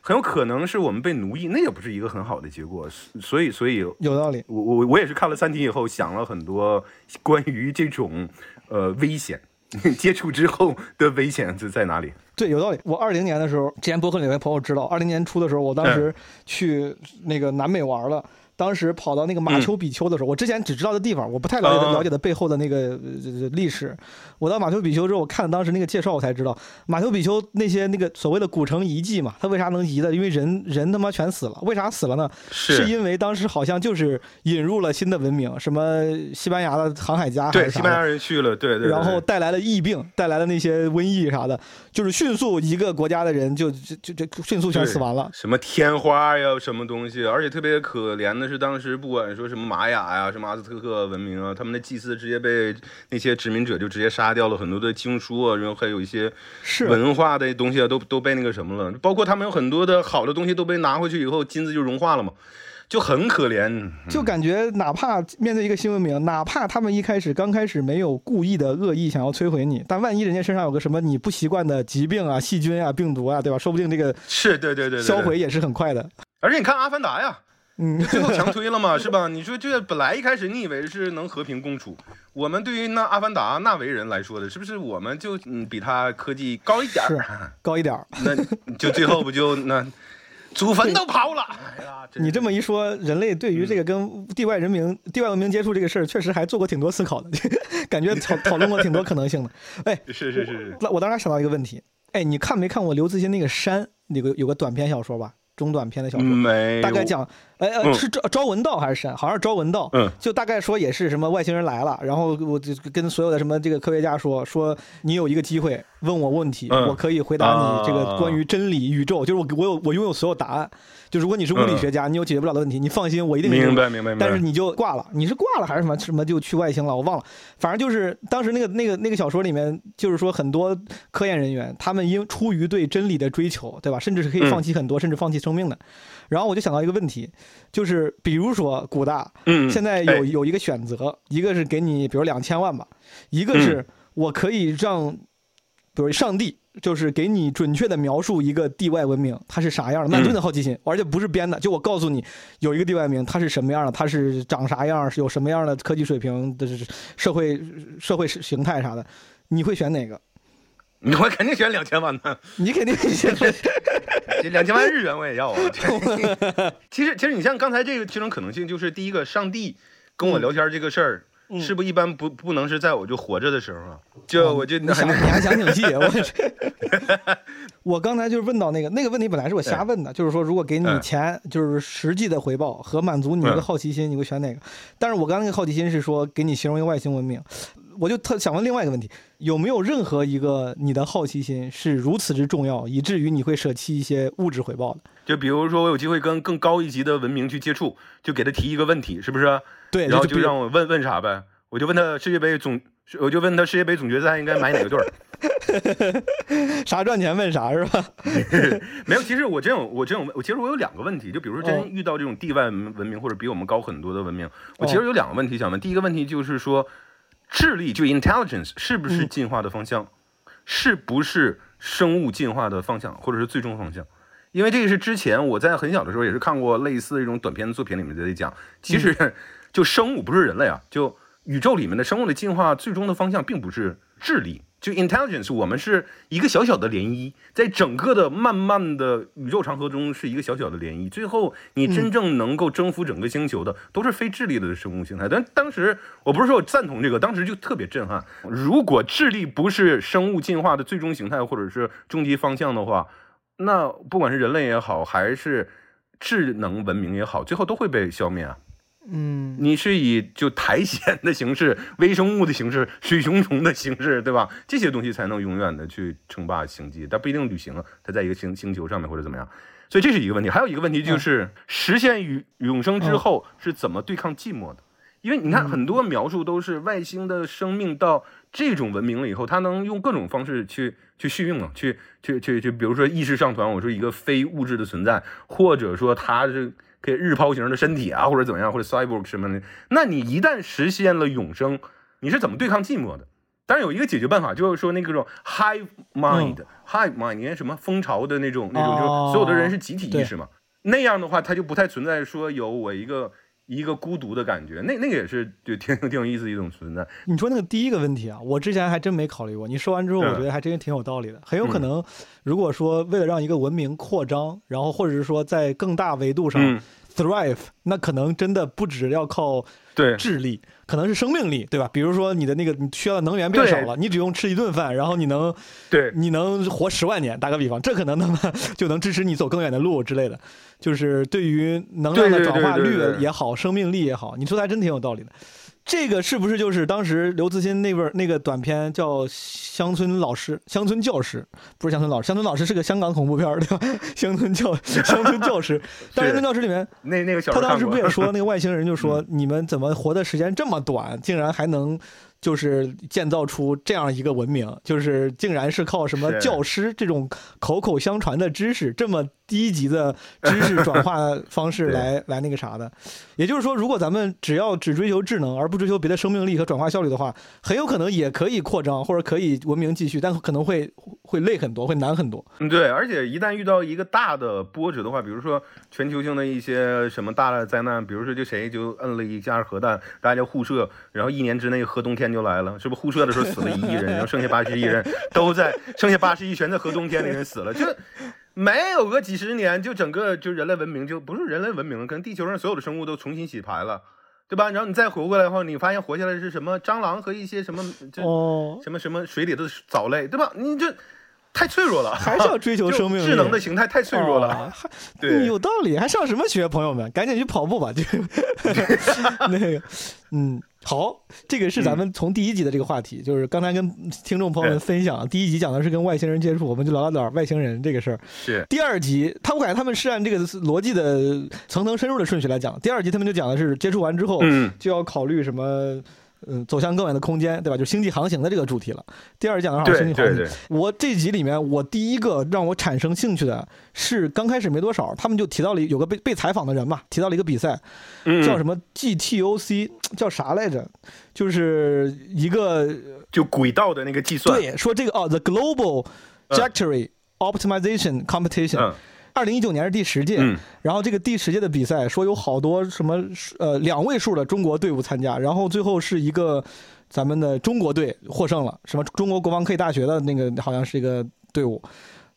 很有可能是我们被奴役，那也不是一个很好的结果。所以，所以有道理。我我我也是看了《三体》以后想了很多关于这种呃危险，接触之后的危险是在哪里？对，有道理。我二零年的时候，之前博客里有位朋友知道，二零年初的时候，我当时去那个南美玩了。当时跑到那个马丘比丘的时候，我之前只知道的地方，我不太了解啊了解的背后的那个呃历史。我到马丘比丘之后，我看了当时那个介绍，我才知道马丘比丘那些那个所谓的古城遗迹嘛，它为啥能遗的？因为人人他妈全死了。为啥死了呢？是因为当时好像就是引入了新的文明，什么西班牙的航海家对西班牙人去了，对对对然后带来了疫病，带来了那些瘟疫啥的，就是迅速一个国家的人就就就就迅速全死完了。什么天花呀，什么东西，而且特别可怜的是，当时不管说什么玛雅呀、什么阿兹特克文明啊，他们的祭司直接被那些殖民者就直接杀掉了，很多的经书啊，然后还有一些是。文化的东西啊，都都被那个什么了，包括他们有很多的好的东西都被拿回去以后，金子就融化了嘛，就很可怜。就感觉哪怕面对一个新文明，哪怕他们一开始刚开始没有故意的恶意想要摧毁你，但万一人家身上有个什么你不习惯的疾病啊、细菌啊、病毒啊，对吧？说不定这个是对对对销毁。也是很快的。而且你看《阿凡达》呀，嗯，最后强推了嘛，是吧？你说这本来一开始你以为是能和平共处，我们对于那阿凡达纳维人来说的，是不是我们就嗯比他科技高一点是儿？高一点儿。那就最后不就那祖坟都刨了？哎呀，你这么一说，人类对于这个跟地外人民、地外文明接触这个事儿，确实还做过挺多思考的，感觉讨讨论过挺多可能性的。哎，是是是是，那我当时想到一个问题，哎，你看没看过刘慈欣那个《山》有个有个短篇小说吧，中短篇的小说，没大概讲，哎是招招文道还是谁？好像是招文道。嗯就大概说也是什么外星人来了，然后我就跟所有的什么这个科学家说说你有一个机会问我问题，嗯我可以回答你这个啊关于真理、宇宙，就是我我有我拥有所有答案。就如果你是物理学家，你有解决不了的问题，你放心，我一定明白明白明白。但是你就挂了，你是挂了还是什么什么就去外星了？我忘了，反正就是当时那个那个那个小说里面，就是说很多科研人员，他们因出于对真理的追求，对吧？甚至是可以放弃很多，甚至放弃生命的。然后我就想到一个问题，就是比如说古大，嗯现在哎有有一个选择，一个是给你比如两千万吧，一个是我可以让，比如上帝，就是给你准确的描述一个地外文明它是啥样的，满足你的好奇心，而且不是编的，就我告诉你有一个地外文明它是什么样的，它是长啥样，是有什么样的科技水平的社会社会形态啥的，你会选哪个？你我肯定选两千万的，你肯定选这两千万日元我也要啊。其实，其实你像刚才这个这种可能性，就是第一个，上帝跟我聊天这个事儿，嗯是不一般不不能是在我就活着的时候啊？就我就你想，你还想挺细，我 我刚才就是问到那个那个问题，本来是我瞎问的，就是说如果给你嗯钱，就是实际的回报和满足你一个嗯好奇心，你会选哪个？但是我刚刚那个好奇心是说给你形容一个外星文明，我就特想问另外一个问题，有没有任何一个你的好奇心是如此之重要，以至于你会舍弃一些物质回报的？就比如说我有机会跟更高一级的文明去接触，就给他提一个问题，是不是？对，然后就让我问问啥呗，我就问他世界杯总，我就问他世界杯总决赛应该买哪个队儿。啥赚钱问啥是吧？没有，其实我真有，我真有，我其实我有两个问题，就比如说哦真遇到这种地外文文明或者比我们高很多的文明，我其实有两个问题想问。第一个问题就是说，智力就 intelligence 是不是嗯进化的方向，是不是生物进化的方向，或者是最终方向？因为这个是之前我在很小的时候也是看过类似的这种短篇作品里面在讲，其实嗯就生物不是人类啊，就宇宙里面的生物的进化最终的方向并不是智力，就 intelligence，我们是一个小小的涟漪，在整个的漫漫的宇宙长河中是一个小小的涟漪，最后你真正能够征服整个星球的都是非智力的生物形态。但当时我不是说我赞同这个，当时就特别震撼。如果智力不是生物进化的最终形态或者是终极方向的话，那不管是人类也好，还是智能文明也好，最后都会被消灭啊。嗯，你是以就苔藓的形式、微生物的形式、水熊虫的形式，对吧？这些东西才能永远的去称霸星际，但不一定旅行啊，它在一个星星球上面或者怎么样。所以这是一个问题，还有一个问题就是实现永永生之后是怎么对抗寂寞的？因为你看很多描述都是外星的生命到这种文明了以后，它能用各种方式去去续命啊，去去去去，比如说意识上传，我说一个非物质的存在，或者说它是可以日抛型的身体啊，或者怎么样，或者 cyborg 什么的。那你一旦实现了永生，你是怎么对抗寂寞的？当然有一个解决办法，就是说那个种 hive mind，hive、mind，你看什么蜂巢的那种那种，哦就所有的人是集体意识嘛。那样的话，它就不太存在说有我一个一个孤独的感觉。那那个也是就挺 挺有意思的一种存在。你说那个第一个问题啊，我之前还真没考虑过。你说完之后，嗯我觉得还真挺有道理的。很有可能，如果说为了让一个文明扩张，然后或者是说在更大维度上嗯，thrive，、那可能真的不止要靠对，智力，可能是生命力，对吧？比如说你的那个你需要的能源变对少了，你只用吃一顿饭，然后你能对，你能活十万年，打个比方，这可能他妈 就能支持你走更远的路之类的。就是对于能量的转化率对对对也好，生命力也好，你说的还真挺有道理的。这个是不是就是当时刘慈欣那本那个短片叫《乡村老师》《乡村教师》？不是乡村老师，乡村老师是个香港恐怖片，对吧？乡村教乡村教师，但乡村教师里面那那个小他当时不也说，那个外星人就说，你们怎么活的时间这么短，竟然还能就是建造出这样一个文明，就是竟然是靠什么教师这种口口相传的知识，这么低级的知识转化方式 来来那个啥的。也就是说，如果咱们只要只追求智能，而不追求别的生命力和转化效率的话，很有可能也可以扩张，或者可以文明继续，但可能会会累很多，会难很多。嗯，对，而且一旦遇到一个大的波折的话，比如说全球性的一些什么大的灾难，比如说就谁就摁了一下核弹，大家互射，然后一年之内核冬天就来了，是不是？互射的时候死了一亿人，然后剩下八十亿人都在，剩下八十亿全在核冬天里面死了，就没有个几十年，就整个就人类文明就不是人类文明了，可能地球上所有的生物都重新洗牌了。对吧？然后你再活过来的话，你发现活下来是什么蟑螂和一些什么这哦，什么什么水里的藻类，对吧？你这太脆弱了，还是要追求生命力智能的形态太脆弱了。啊还对有道理，还上什么学，朋友们，赶紧去跑步吧！就 那个，嗯，好，这个是咱们从第一集的这个话题，就是刚才跟听众朋友们分享，第一集讲的是跟外星人接触，我们就聊了点外星人这个事儿。是，第二集，他我感觉他们是按这个逻辑的层层深入的顺序来讲。第二集他们就讲的是接触完之后，嗯，就要考虑什么呃走向更远的空间，对吧？就星际航行的这个主题了。第二讲的话星际航行我这集里面，我第一个让我产生兴趣的是刚开始没多少，他们就提到了有个被被采访的人嘛，提到了一个比赛，嗯叫什么 GTOC，叫啥来着？就是一个就轨道的那个计算，对，说这个哦，The Global 嗯 Trajectory Optimization Competition，嗯二零一九年是第十届，嗯然后这个第十届的比赛说有好多什么呃两位数的中国队伍参加，然后最后是一个咱们的中国队获胜了，什么中国国防科技大学的那个好像是一个队伍，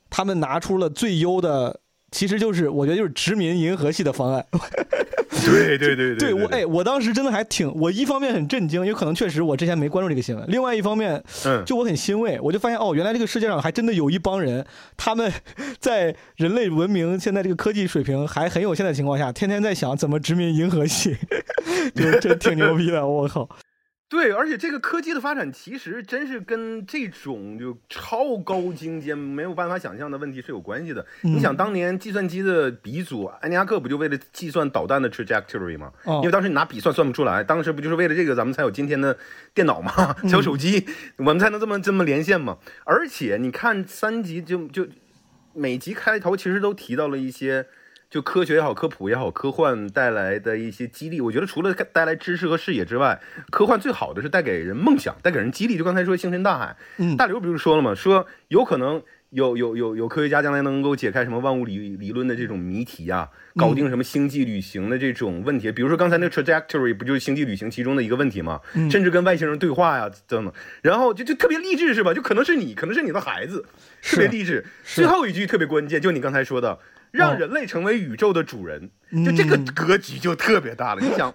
他们拿出了最优的。其实就是，我觉得就是殖民银河系的方案。对对对对我，哎，我当时真的还挺，我一方面很震惊，有可能确实我之前没关注这个新闻；另外一方面，嗯，就我很欣慰，我就发现哦，原来这个世界上还真的有一帮人，他们 在人类文明现在这个科技水平还很有限的情况下，天天在想怎么殖民银河系，就真挺牛逼的，我靠！对，而且这个科技的发展其实真是跟这种就超高精尖、没有办法想象的问题是有关系的。嗯你想，当年计算机的鼻祖安尼亚克不就为了计算导弹的 trajectory 吗？哦因为当时你拿笔算算不出来，当时不就是为了这个咱们才有今天的电脑嘛，小手机，我们才能这么这么连线嘛。而且你看三集就就每集开头其实都提到了一些。就科学也好，科普也好，科幻带来的一些激励，我觉得除了带来知识和视野之外，科幻最好的是带给人梦想，带给人激励。就刚才说星辰大海，嗯大刘不是说了吗？说有可能有有有有科学家将来能够解开什么万物理理论的这种谜题啊，搞定什么星际旅行的这种问题。比如说刚才那个 trajectory 不就是星际旅行其中的一个问题吗？甚至跟外星人对话呀等等，然后就就特别励志是吧？就可能是你，可能是你的孩子，特别励志。最后一句特别关键，就你刚才说的。让人类成为宇宙的主人，就这个格局就特别大了。你想，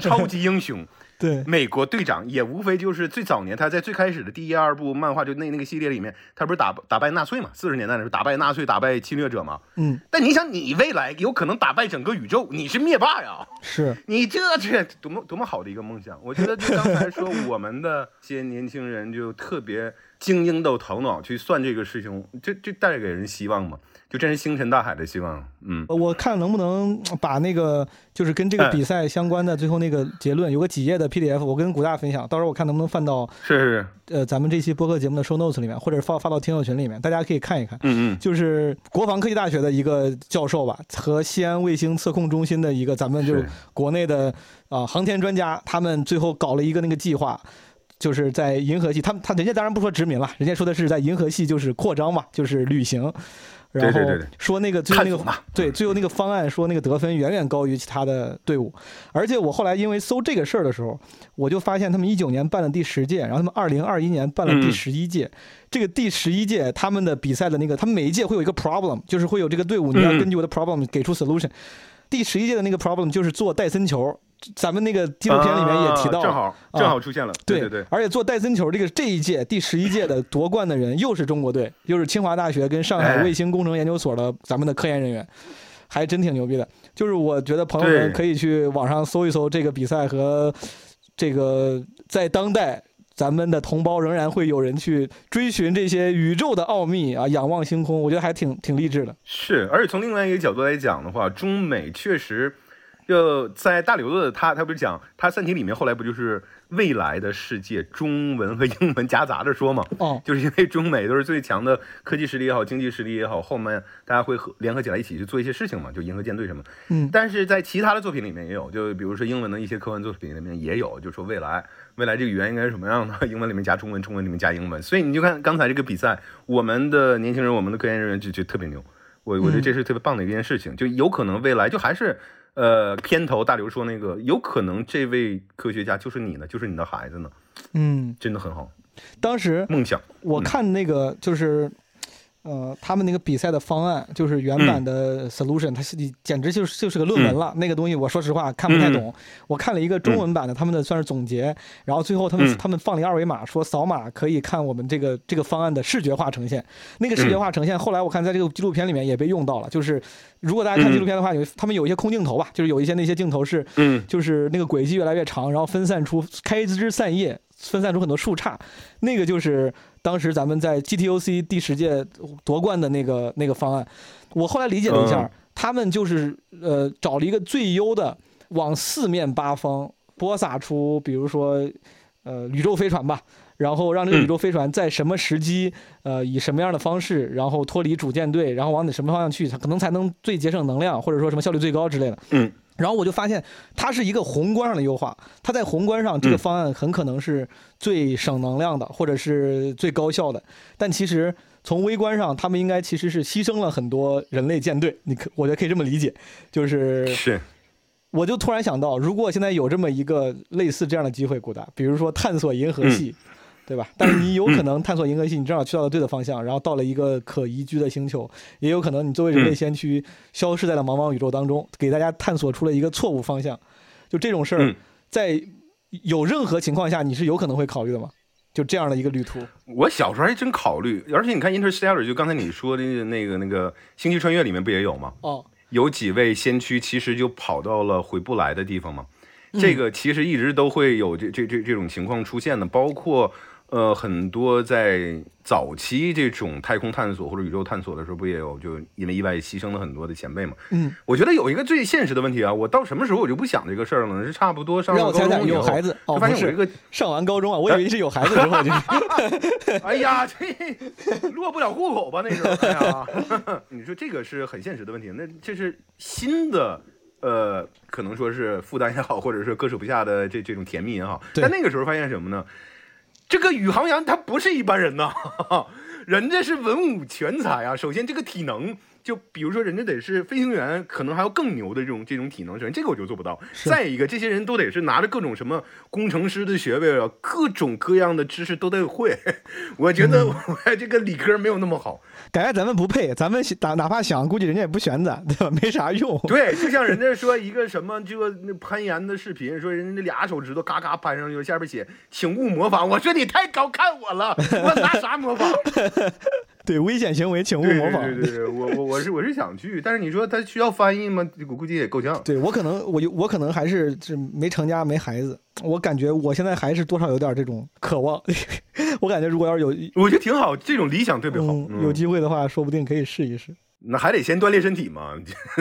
超级英雄，对，美国队长也无非就是最早年他在最开始的第一二部漫画就那那个系列里面，他不是打打败纳粹嘛？四十年代的时候打败纳粹，打败侵略者嘛。嗯，但你想，你未来有可能打败整个宇宙，你是灭霸呀！是，你这这多么多么好的一个梦想！我觉得就刚才说我们的些年轻人就特别精英的头脑去算这个事情，这这带给人希望嘛？就真是星辰大海的希望。嗯，我看能不能把那个就是跟这个哎比赛相关的最后那个结论有个几页的 PDF，我跟古大分享，到时候我看能不能放到是是，呃咱们这期播客节目的 show notes 里面，或者发发到听友群里面，大家可以看一看。嗯嗯，就是国防科技大学的一个教授吧，和西安卫星测控中心的一个咱们就是是国内的啊、航天专家，他们最后搞了一个那个计划。就是在银河系，他们他人家当然不说殖民了，人家说的是在银河系就是扩张嘛，就是旅行，然后对对对对。说那个最后那个对最后那个方案说那个得分远远高于其他的队伍，而且我后来因为搜这个事儿的时候，我就发现他们一九年办了第十届，然后他们二零二一年办了第嗯。十一届，这个第十一届他们的比赛的那个，他们每一届会有一个 problem，就是会有这个队伍你要嗯。根据我的 problem 给出 solution。第十一届的那个 problem 就是做戴森球，咱们那个纪录片里面也提到正好正好出现了，对对对对，而且做戴森球这个这一届第十一届的夺冠的人又是中国队，又是清华大学跟上海哎卫星工程研究所的咱们的科研人员，还真挺牛逼的。就是我觉得朋友们可以去网上搜一搜这个比赛和这个在当代。咱们的同胞仍然会有人去追寻这些宇宙的奥秘啊，仰望星空，我觉得还挺挺励志的。是，而且从另外一个角度来讲的话，中美确实，就在大刘的他他不是讲他《三体》里面后来不就是未来的世界中文和英文夹杂着说嘛？哦，就是因为中美都是最强的科技实力也好，经济实力也好，后面大家会合联合起来一起去做一些事情嘛，就银河舰队什么。嗯但是在其他的作品里面也有，就比如说英文的一些科幻作品里面也有，就说未来未来这个语言应该是什么样的，英文里面加中文，中文里面加英文。所以你就看刚才这个比赛，我们的年轻人，我们的科研人员就就特别牛。我我觉得这是特别棒的一件事情，就有可能未来就还是呃片头大刘说那个，有可能这位科学家就是你呢，就是你的孩子呢，嗯，真的很好，当时梦想。我看那个就是，呃，他们那个比赛的方案，就是原版的 solution，、它是简直就是就是个论文了。那个东西我说实话看不太懂。我看了一个中文版的，他们的算是总结，然后最后他们、嗯。他们放了一个二维码，说扫码可以看我们这个这个方案的视觉化呈现。那个视觉化呈现，后来我看在这个纪录片里面也被用到了，就是如果大家看纪录片的话，有他们有一些空镜头吧，就是有一些那些镜头是嗯，就是那个轨迹越来越长，然后分散出开枝散叶，分散出很多树杈，那个就是当时咱们在 GTOC 第十届夺冠的那个那个方案。我后来理解了一下，嗯他们就是呃找了一个最优的，往四面八方播撒出，比如说呃宇宙飞船吧，然后让这个嗯宇宙飞船在什么时机，呃以什么样的方式，然后脱离主舰队，然后往哪什么方向去，它可能才能最节省能量，或者说什么效率最高之类的。嗯。然后我就发现，它是一个宏观上的优化，它在宏观上这个嗯。方案很可能是最省能量的，或者是最高效的，但其实从微观上，他们应该其实是牺牲了很多人类舰队。你可我觉得可以这么理解，就是是，我就突然想到，如果现在有这么一个类似这样的机会，古达，比如说探索银河系，对吧？但是你有可能探索银河系，你正好去到了对的方向，然后到了一个可宜居的星球，也有可能你作为人类嗯先驱，消失在了茫茫宇宙当中，给大家探索出了一个错误方向。就这种事儿嗯，在有任何情况下，你是有可能会考虑的吗？就这样的一个旅途，我小时候还真考虑，而且你看《Interstellar》，就刚才你说的那个那个《星际穿越》里面不也有吗？哦，有几位先驱其实就跑到了回不来的地方嘛。嗯这个其实一直都会有这这这这种情况出现的，包括呃很多在早期这种太空探索或者宇宙探索的时候，不也有就因为意外牺牲了很多的前辈嘛？嗯，我觉得有一个最现实的问题啊，我到什么时候我就不想这个事儿了呢？是差不多上了高中以后，有孩子哦，就发现我这个上完高中啊，我以为是有孩子之后就是。哎呀，这 落不了户口吧？那时候，哎呀，你说这个是很现实的问题。那这是新的，呃，可能说是负担也好，或者是割舍不下的这这种甜蜜也好。但那个时候发现什么呢？这个宇航员他不是一般人呐，人家是文武全才啊。首先，这个体能。就比如说，人家得是飞行员，可能还要更牛的这种这种体能，首先这个我就做不到。再一个，这些人都得是拿着各种什么工程师的学位啊，各种各样的知识都得会。我觉得我这个理科没有那么好。感觉咱们不配，咱们哪哪怕想，估计人家也不选咱，对吧？没啥用。对，就像人家说一个什么这个那攀岩的视频，说人家俩手指头嘎嘎攀上去，下边写“请勿模仿”。我说你太高看我了，我拿啥模仿？对，危险行为请勿模仿。对对对对，我我我是我是想去，但是你说他需要翻译吗？我估计也够呛。对我可能我有我可能还是是没成家没孩子，我感觉我现在还是多少有点这种渴望。我感觉如果要是有我觉得挺好，这种理想特别好。嗯有机会的话，说不定可以试一试。那还得先锻炼身体嘛。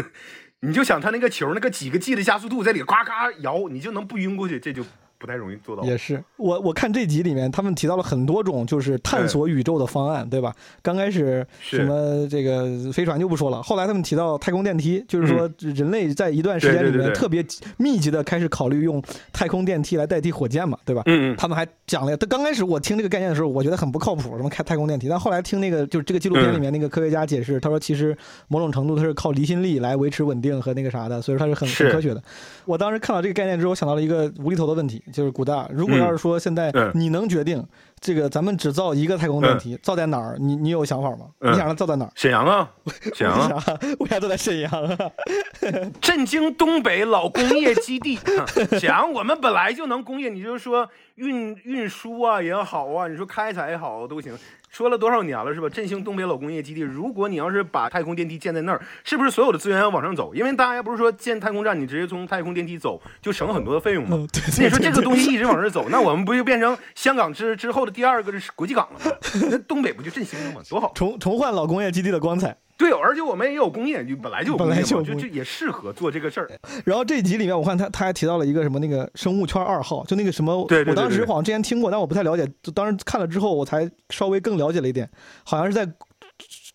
你就想他那个球那个几个 G 的加速度在里咔咔摇，你就能不晕过去，这就不太容易做到。也是，我我看这集里面，他们提到了很多种就是探索宇宙的方案，对吧？刚开始什么这个飞船就不说了，后来他们提到太空电梯，就是说人类在一段时间里面特别密集的开始考虑用太空电梯来代替火箭嘛，对吧？嗯嗯，他们还讲了，他刚开始我听这个概念的时候，我觉得很不靠谱，什么开太空电梯。但后来听那个就是这个纪录片里面那个科学家解释，他说其实某种程度它是靠离心力来维持稳定和那个啥的，所以说它是很很科学的。我当时看到这个概念之后，想到了一个无厘头的问题，就是古大，如果要是说现在嗯你能决定这个咱们只造一个太空电梯，造在哪儿？你你有想法吗？嗯你想让造在哪儿？沈阳啊，沈阳啊，为啥？都在沈阳啊？震惊东北老工业基地。啊沈阳我们本来就能工业，你就说运运输啊也好啊，你说开采也好都行。说了多少年了是吧？振兴东北老工业基地，如果你要是把太空电梯建在那儿，是不是所有的资源要往上走？因为大家不是说建太空站，你直接从太空电梯走就省很多的费用吗？嗯，对那你说这个东西，西一直往这儿走，那我们不就变成香港之之后的第二个是国际港了吗？那东北不就振兴了吗？多好！重重焕老工业基地的光彩。对，而且我们也有工业，就本来就本来，就就就也适合做这个事儿。然后这一集里面，我看他他还提到了一个什么那个生物圈二号，就那个什么，对对对对我当时好像之前听过，但我不太了解，就当时看了之后，我才稍微更了解了一点，好像是在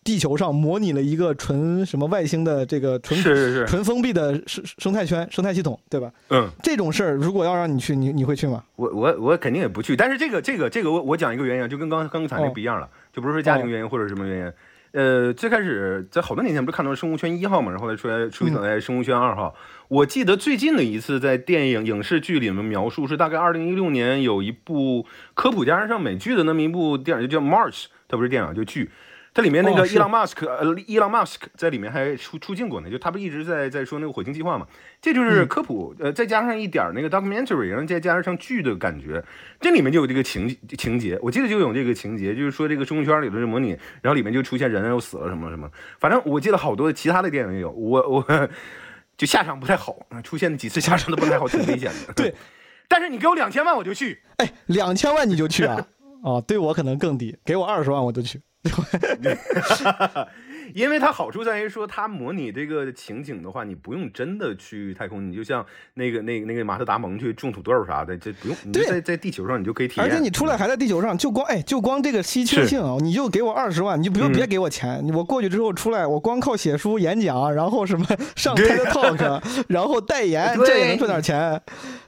地球上模拟了一个纯什么外星的这个纯是是是，纯封闭的生生态圈生态系统，对吧？嗯，这种事儿如果要让你去，你你会去吗？我我我肯定也不去，但是这个这个这个我我讲一个原因，就跟刚刚才那不一样了，就不是说家庭原因或者什么原因。呃，最开始在好多年前不是看到生物圈一号嘛，然后来出来出现在生物圈二号。我记得最近的一次在电影影视剧里面描述是大概二零一六年有一部科普加上美剧的那么一部电影，就叫《March》，它不是电影，就剧。它里面那个伊朗马斯克，呃，伊朗马斯克在里面还出出镜过呢，就他不一直在在说那个火星计划嘛，这就是科普，呃，再加上一点那个 documentary，然后再加上剧的感觉，这里面就有这个情情节，我记得就有这个情节，就是说这个生物圈里头的模拟，然后里面就出现人又死了什么什么，反正我记得好多其他的电影也有，我我 就下场不太好，出现的几次下场都不太好，挺危险的。对，但是你给我两千万我就去，哎，两千万你就去啊？哦，对我可能更低，给我二十万我就去。因为它好处在于说，它模拟这个情景的话，你不用真的去太空，你就像那个那个那个马特达蒙去种土豆啥的，这不用，对。在在地球上你就可以体验。而且你出来还在地球上，就光哎，就光这个稀缺性啊，你就给我二十万，你就不用嗯。别给我钱，我过去之后出来，我光靠写书、演讲，然后什么上对。TED Talk，然后代言，这也能赚点钱，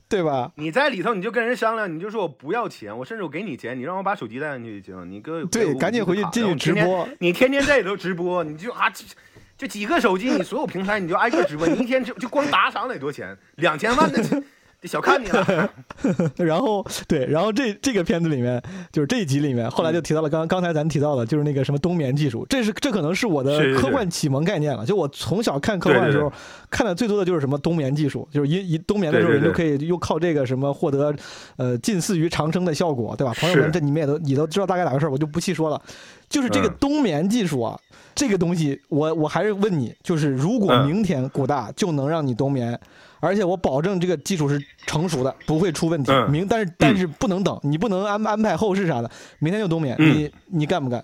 对吧？你在里头，你就跟人商量，你就说我不要钱，我甚至我给你钱，你让我把手机带上去就行。你哥对赶紧回去进去直播。你天天在里头直播，你就啊，就就几个手机，你所有平台你就挨个直播，你一天就就光打赏得多钱，两千万的，小看你了。然后对，然后这这个片子里面，就是这一集里面，后来就提到了刚刚才咱提到的，就是那个什么冬眠技术，这是这可能是我的科幻启蒙概念了。就我从小看科幻的时候，看的最多的就是什么冬眠技术，就是一一冬眠的时候，人就可以又靠这个什么获得呃近似于长生的效果，对吧？朋友们，这你们也都你都知道大概咋回事儿，我就不细说了。就是这个嗯冬眠技术啊，这个东西，我我还是问你，就是如果嗯明天古大就能让你冬眠，而且我保证这个技术是成熟的，不会出问题。嗯明但是但是不能等，你不能安安排后事啥的，明天就冬眠，嗯你你干不干？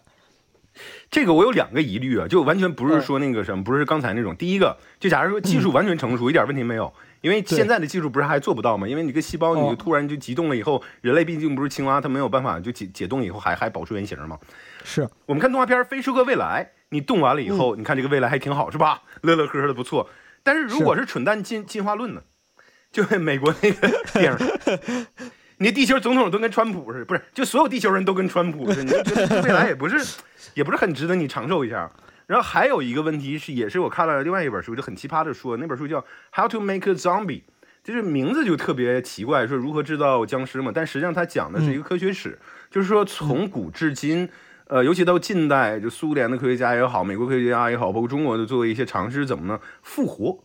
这个我有两个疑虑啊，就完全不是嗯说那个什么，不是刚才那种。第一个，就假如说技术完全成熟，一点问题没有，因为现在的技术不是还做不到吗？因为你个细胞你哦就突然就急冻了以后，人类毕竟不是青蛙，它没有办法就解解冻以后还还保持原形嘛。是我们看动画片《飞出个未来》，你动完了以后，你看这个未来还挺好，是吧？乐乐呵呵的不错。但是如果是蠢蛋进进化论呢？就美国那个电影，你地球总统都跟川普似的，不是？就所有地球人都跟川普似的，你就觉得未来也不是，也不是很值得你长寿一下。然后还有一个问题是，也是我看了另外一本书，就很奇葩的说，那本书叫《How to Make a Zombie》，就是名字就特别奇怪，说如何制造僵尸嘛。但实际上它讲的是一个科学史，就是说从古至今。呃，尤其到近代，就苏联的科学家也好，美国科学家也好，包括中国的做一些尝试，怎么呢？复活，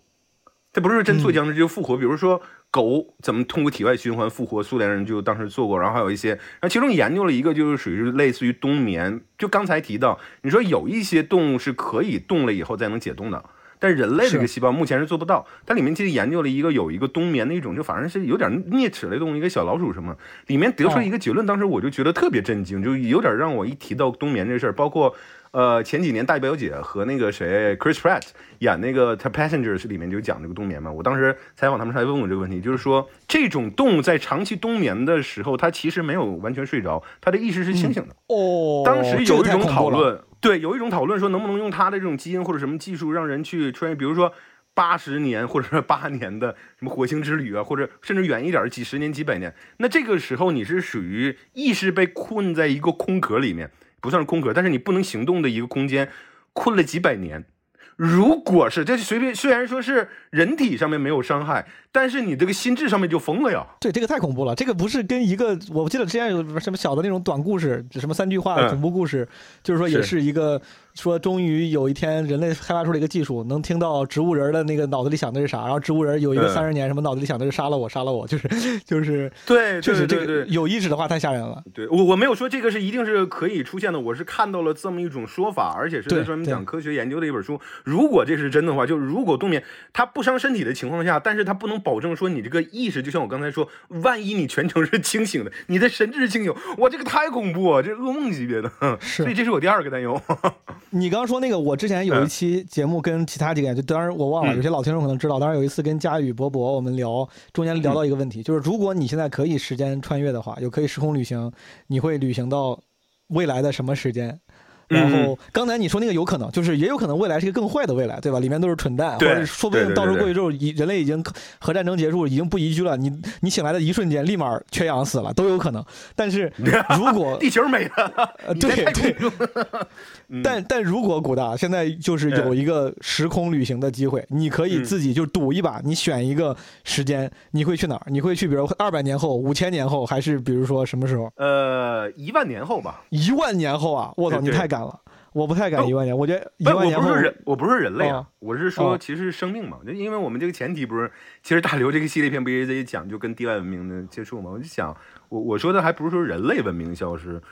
这不是真做僵尸，就复活。比如说狗怎么通过体外循环复活，苏联人就当时做过，然后还有一些，然后其中研究了一个，就是属于类似于冬眠。就刚才提到，你说有一些动物是可以冻了以后再能解冻的。但人类这个细胞目前是做不到，它里面其实研究了一个有一个冬眠的一种，就反正是有点啮齿类动物，一个小老鼠什么，里面得出一个结论，当时我就觉得特别震惊，就有点让我一提到冬眠这事儿，包括呃前几年大表姐和那个谁 Chris Pratt 演那个 The Passengers 里面就讲这个冬眠嘛，我当时采访他们时还问我这个问题，就是说这种动物在长期冬眠的时候，它其实没有完全睡着，它的意识是清醒的。哦，当时有一种讨论，对，有一种讨论说能不能用它的这种基因或者什么技术让人去穿越，比如说八十年或者是八年的什么火星之旅啊，或者甚至远一点儿几十年、几百年。那这个时候你是属于意识被困在一个空壳里面，不算是空壳，但是你不能行动的一个空间，困了几百年。如果是这随便，虽然说是人体上面没有伤害，但是你这个心智上面就疯了呀。对，这个太恐怖了。这个不是跟一个，我记得之前有什么小的那种短故事，什么三句话恐怖故事，就是说也是是一个说，终于有一天人类开发出了一个技术，能听到植物人的那个脑子里想的是啥，然后植物人有一个嗯三十年，什么脑子里想的是杀了我，杀了我，就是就是，对，确实这个有意识的话太吓人了。对我我没有说这个是一定是可以出现的，我是看到了这么一种说法，而且是在专门讲科学研究的一本书。如果这是真的话，就如果冬眠它不伤身体的情况下，但是它不能保证说你这个意识，就像我刚才说，万一你全程是清醒的，你的神智是清醒，哇，这个太恐怖啊，这噩梦级别的。是所以这是我第二个担忧。你刚刚说那个，我之前有一期节目跟其他几个人，就当然我忘了，嗯有些老听众可能知道。当然有一次跟佳宇、博博我们聊，中间聊到一个问题，就是如果你现在可以时间穿越的话，有可以时空旅行，你会旅行到未来的什么时间？然后刚才你说那个有可能，就是也有可能未来是一个更坏的未来，对吧？里面都是蠢蛋，或者说不定对对对到时候过去之后，已人类已经核战争结束，已经不宜居了，你你醒来的一瞬间立马缺氧死了，都有可能。但是 如果地球没了，对对太恐怖了。嗯但但如果古大现在就是有一个时空旅行的机会，你可以嗯自己就赌一把，你选一个时间，你会去哪儿？你会去比如二百年后、五千年后，还是比如说什么时候？呃，一万年后吧。一万年后啊！我操，对对你太敢了！我不太敢一万年，我觉得一，万年我不是人，我不是人类啊，哦我是说，哦其实生命嘛，就因为我们这个前提不是，其实大刘这个系列片不也在讲就跟地外文明的接触嘛？我就想，我我说的还不是说人类文明消失，呃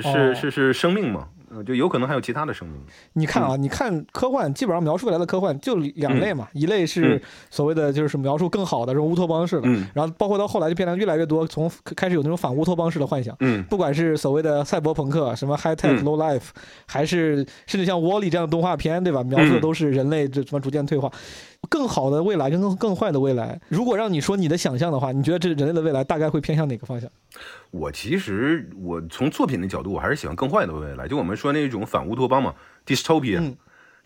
是哦。是是生命嘛，呃就有可能还有其他的生命。你看啊，你看科幻，基本上描述未来的科幻就两类嘛，一类是嗯。所谓的就是描述更好的这种乌托邦式的，嗯。然后包括到后来就变得越来越多，从开始有那种反乌托邦式的幻想。嗯。不管是所谓的赛博朋克、什么 high tech、嗯。low life，还是甚至像 Wall-E 这样的动画片，对吧？描述的嗯。都是人类这什么逐渐退化，更好的未来跟更更坏的未来。如果让你说你的想象的话，你觉得这人类的未来大概会偏向哪个方向？我其实我从作品的角度，我还是喜欢更坏的未来。就我们说那种反乌托邦嘛，dystopia，、嗯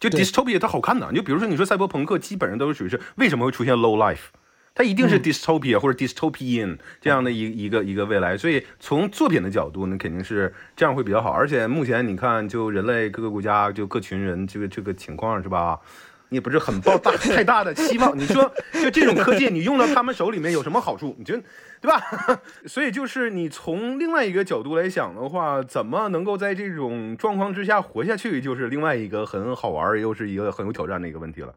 就 dystopia 它好看的。就比如说你说赛博朋克，基本上都是属于是为什么会出现 low life，它一定是嗯 dystopia 或者 dystopian 这样的一一个一个未来。所以从作品的角度，那肯定是这样会比较好。而且目前你看，就人类各个国家就各群人这个这个情况是吧？你也不是很抱大 太大的期望。你说，就这种科技，你用到他们手里面有什么好处？你觉得，对吧？所以就是你从另外一个角度来想的话，怎么能够在这种状况之下活下去，就是另外一个很好玩又是一个很有挑战的一个问题了。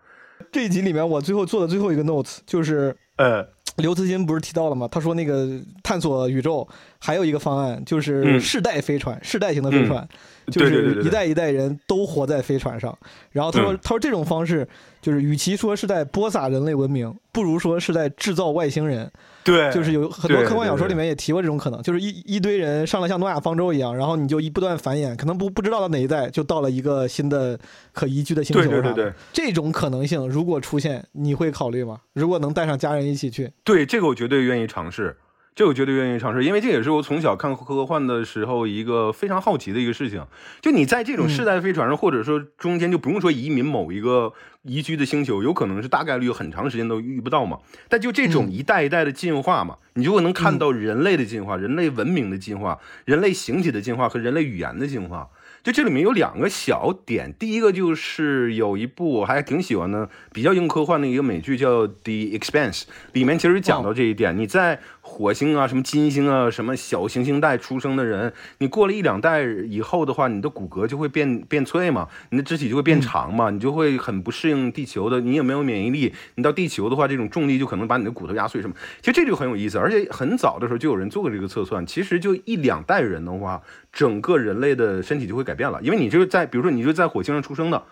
这一集里面，我最后做的最后一个 notes 就是呃，刘慈欣不是提到了吗？他说那个探索宇宙还有一个方案，就是嗯世代飞船，世代型的飞船，就是一代一代人都活在飞船上。然后他说，嗯他说这种方式就是与其说是在播撒人类文明，不如说是在制造外星人。对，就是有很多科幻小说里面也提过这种可能，就是一一堆人上了像诺亚方舟一样，然后你就一不断繁衍，可能不不知道到哪一代就到了一个新的可宜居的星球上。对对对对这种可能性如果出现，你会考虑吗？如果能带上家人一起去，对，这个我绝对愿意尝试，这我绝对愿意尝试，因为这也是我从小看科幻的时候一个非常好奇的一个事情。就你在这种世代飞船上，或者说中间就不用说移民某一个宜居的星球，有可能是大概率很长时间都遇不到嘛。但就这种一代一代的进化嘛，你就会能看到人类的进化、人类文明的进化、人类形体的进化和人类语言的进化。就这里面有两个小点，第一个就是有一部我还挺喜欢的，比较硬科幻的一个美剧叫《The Expanse》，里面其实讲到这一点。你在火星啊、什么金星啊、什么小行星带出生的人，你过了一两代以后的话，你的骨骼就会变变脆嘛，你的肢体就会变长嘛，你就会很不适应地球的，你也没有免疫力，你到地球的话，这种重力就可能把你的骨头压碎什么。其实这就很有意思，而且很早的时候就有人做过这个测算，其实就一两代人的话，整个人类的身体就会改变了，因为你就是在，比如说你就在火星上出生的，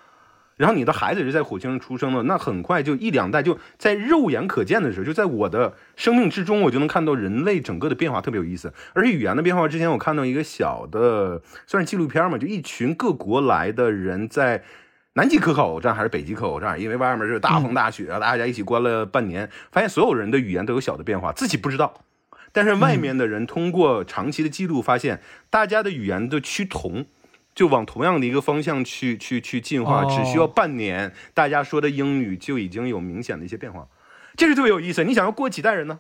然后你的孩子也是在火星上出生的，那很快就一两代就在肉眼可见的时候，就在我的生命之中，我就能看到人类整个的变化，特别有意思。而且语言的变化，之前我看到一个小的算是纪录片嘛，就一群各国来的人在。南极科考站还是北极科考站？因为外面是大风大雪，大家一起关了半年，发现所有人的语言都有小的变化，自己不知道。但是外面的人通过长期的记录发现，大家的语言的趋同，就往同样的一个方向去去去进化，哦只需要半年，大家说的英语就已经有明显的一些变化，这是特别有意思。你想要过几代人呢？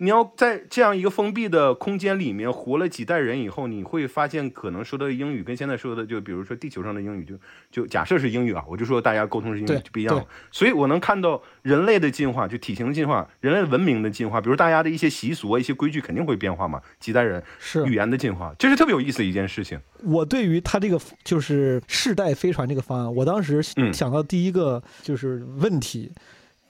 你要在这样一个封闭的空间里面活了几代人以后，你会发现可能说的英语跟现在说的，就比如说地球上的英语就，就假设是英语啊，我就说大家沟通是英语就不一样了。所以我能看到人类的进化，就体型的进化，人类文明的进化，比如大家的一些习俗啊、一些规矩肯定会变化嘛，几代人是语言的进化，这是特别有意思的一件事情。我对于他这个就是世代飞船这个方案，我当时嗯想到第一个就是问题，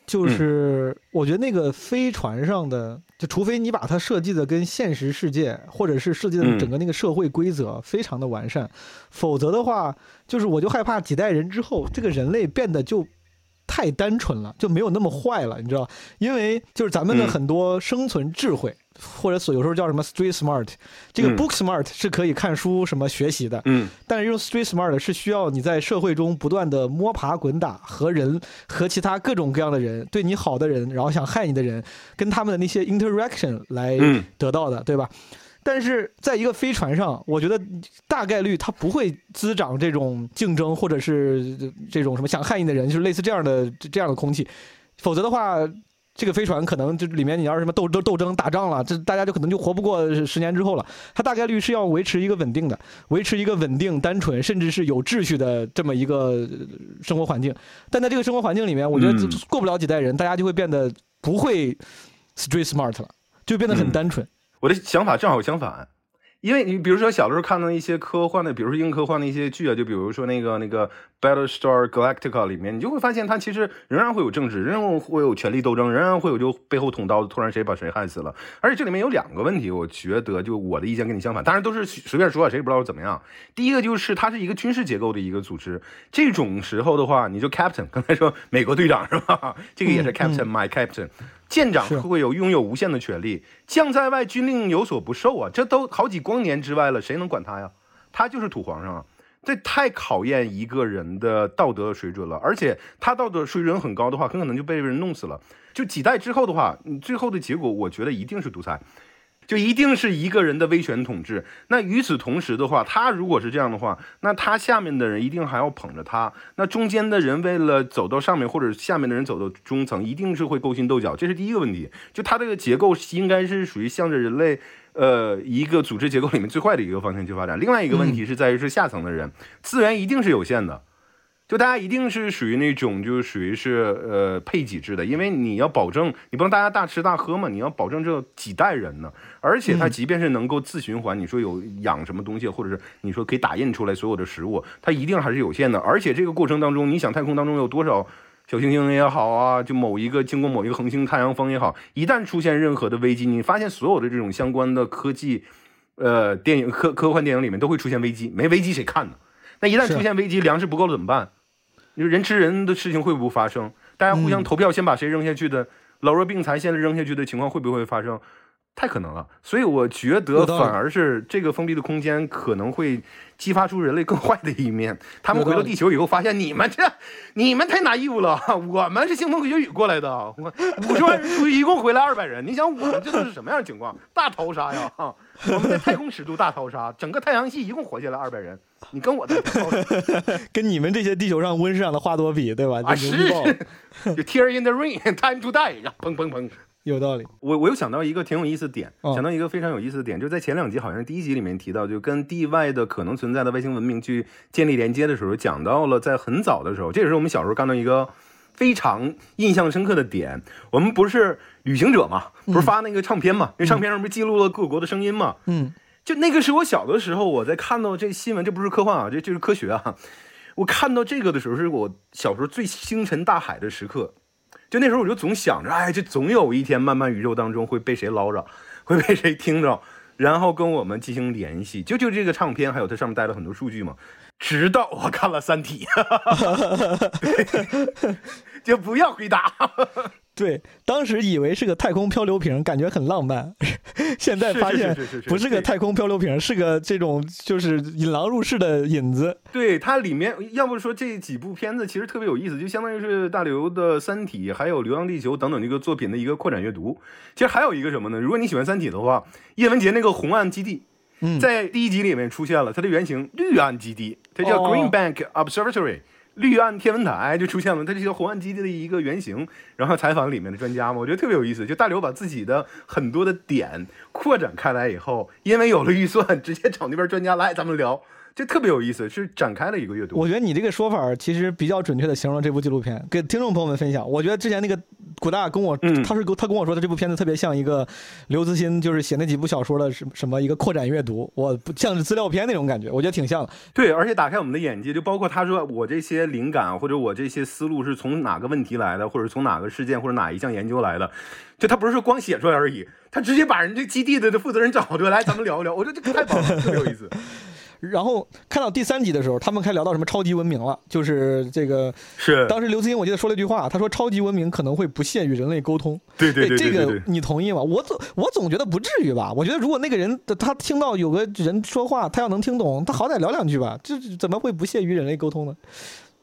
就是我觉得那个飞船上的，就除非你把它设计的跟现实世界或者是设计的嗯整个那个社会规则非常的完善，否则的话，就是我就害怕几代人之后，这个人类变得就。太单纯了，就没有那么坏了，你知道？因为就是咱们的嗯很多生存智慧，或者所有时候叫什么 street smart，这个嗯 book smart 是可以看书什么学习的，嗯但是用 street smart 是需要你在社会中不断的摸爬滚打，和人和其他各种各样的人，对你好的人，然后想害你的人，跟他们的那些 interaction 来嗯得到的，对吧？但是在一个飞船上，我觉得大概率它不会滋长这种竞争，或者是这种什么想害你的人，就是类似这样的这这样的空气。否则的话，这个飞船可能就里面你要是什么斗斗斗争打仗了，这大家就可能就活不过十年之后了。它大概率是要维持一个稳定的，维持一个稳定、单纯，甚至是有秩序的这么一个呃生活环境。但在这个生活环境里面，我觉得嗯过不了几代人，大家就会变得不会 street smart 了，就变得很嗯单纯。我的想法正好相反，因为你比如说小的时候看到一些科幻的，比如说硬科幻的一些剧啊，就比如说那个那个 Battlestar Galactica 里面，你就会发现它其实仍然会有政治，仍然会有权力斗争，仍然会有就背后捅刀子，突然谁把谁害死了。而且这里面有两个问题，我觉得就我的意见跟你相反，当然都是随便说啊，谁也不知道怎么样。第一个就是它是一个军事结构的一个组织，这种时候的话，你就 Captain，刚才说美国队长是吧？这个也是 Captain，my Captain。舰长是会有拥有无限的权利，将在外，军令有所不受啊！这都好几光年之外了，谁能管他呀？他就是土皇上啊！这太考验一个人的道德水准了，而且他道德水准很高的话，很可能就被人弄死了。就几代之后的话，你最后的结果，我觉得一定是独裁。就一定是一个人的威权统治。那与此同时的话，他如果是这样的话，那他下面的人一定还要捧着他。那中间的人为了走到上面，或者下面的人走到中层，一定是会勾心斗角，这是第一个问题。就他这个结构应该是属于向着人类。呃，一个组织结构里面最坏的一个方向去发展。另外一个问题是在于是下层的人资源一定是有限的，就大家一定是属于那种就是属于是呃配给制的，因为你要保证你不能大家大吃大喝嘛，你要保证这几代人呢。而且它即便是能够自循环，你说有养什么东西，或者是你说可以打印出来所有的食物，它一定还是有限的。而且这个过程当中，你想太空当中有多少？小行星也好啊，就某一个经过某一个恒星太阳风也好，一旦出现任何的危机，你发现所有的这种相关的科技，呃，电影科科幻电影里面都会出现危机，没危机谁看呢？那一旦出现危机，粮食不够了怎么办？你说人吃人的事情会不会发生？大家互相投票，先把谁扔下去的，老弱病残先扔下去的情况会不会发生？太可能了，所以我觉得反而是这个封闭的空间可能会激发出人类更坏的一面。他们回到地球以后，发现你们这你们太拿义务了，我们是腥风血雨过来的，我五十万人出一共回来二百人，你想我们这都是什么样的情况？大逃杀呀！啊，我们在太空尺度大逃杀，整个太阳系一共活下来二百人，你跟我在逃杀 跟你们这些地球上温室上的花朵比，对吧？啊，是，就 tear in the rain，time to die，然后砰砰砰。有道理。我我又想到一个挺有意思的点，哦想到一个非常有意思的点，就在前两集，好像是第一集里面提到，就跟地外的可能存在的外星文明去建立连接的时候，讲到了在很早的时候，这也是我们小时候看到一个非常印象深刻的点。我们不是旅行者嘛，不是发那个唱片嘛，那唱片上不是记录了各国的声音嘛？嗯，就那个是我小的时候，我在看到这新闻，这不是科幻啊，这这是科学啊。我看到这个的时候，是我小时候最星辰大海的时刻。就那时候我就总想着，哎，这总有一天，漫漫宇宙当中会被谁捞着，会被谁听着，然后跟我们进行联系。就就这个唱片，还有它上面带了很多数据嘛。直到我看了《三体》对，就不要回答。对，当时以为是个太空漂流瓶，感觉很浪漫，现在发现不是个太空漂流瓶，是个这种就是引狼入室的引子。对它里面，要不说这几部片子其实特别有意思，就相当于是大刘的《三体》还有《流浪地球》等等这个作品的一个扩展阅读。其实还有一个什么呢？如果你喜欢《三体》的话，叶文洁那个红岸基地，嗯在第一集里面出现了，它的原型绿岸基地，它叫哦 Green Bank Observatory。绿岸天文台就出现了，它这些红岸基地的一个原型，然后采访里面的专家嘛，我觉得特别有意思。就大刘把自己的很多的点扩展开来以后，因为有了预算，直接找那边专家来咱们聊，这特别有意思，是展开了一个阅读。我觉得你这个说法其实比较准确的形容了这部纪录片，给听众朋友们分享。我觉得之前那个古大跟我，嗯他是他跟我说的这部片子特别像一个刘慈欣就是写那几部小说的什什么一个扩展阅读，我不像是资料片那种感觉，我觉得挺像的。对，而且打开我们的眼界，就包括他说我这些灵感或者我这些思路是从哪个问题来的，或者从哪个事件或者哪一项研究来的，就他不是说光写出来而已，他直接把人这基地的这负责人找出来，咱们聊一聊。我觉得这个太棒了，特别有意思。然后看到第三集的时候，他们开始聊到什么超级文明了，就是这个是，当时刘慈欣我记得说了一句话，他说超级文明可能会不屑与人类沟通。对对对这个。你同意吗？我总我总觉得不至于吧。我觉得如果那个人他听到有个人说话，他要能听懂，他好歹聊两句吧，这这怎么会不屑于人类沟通呢？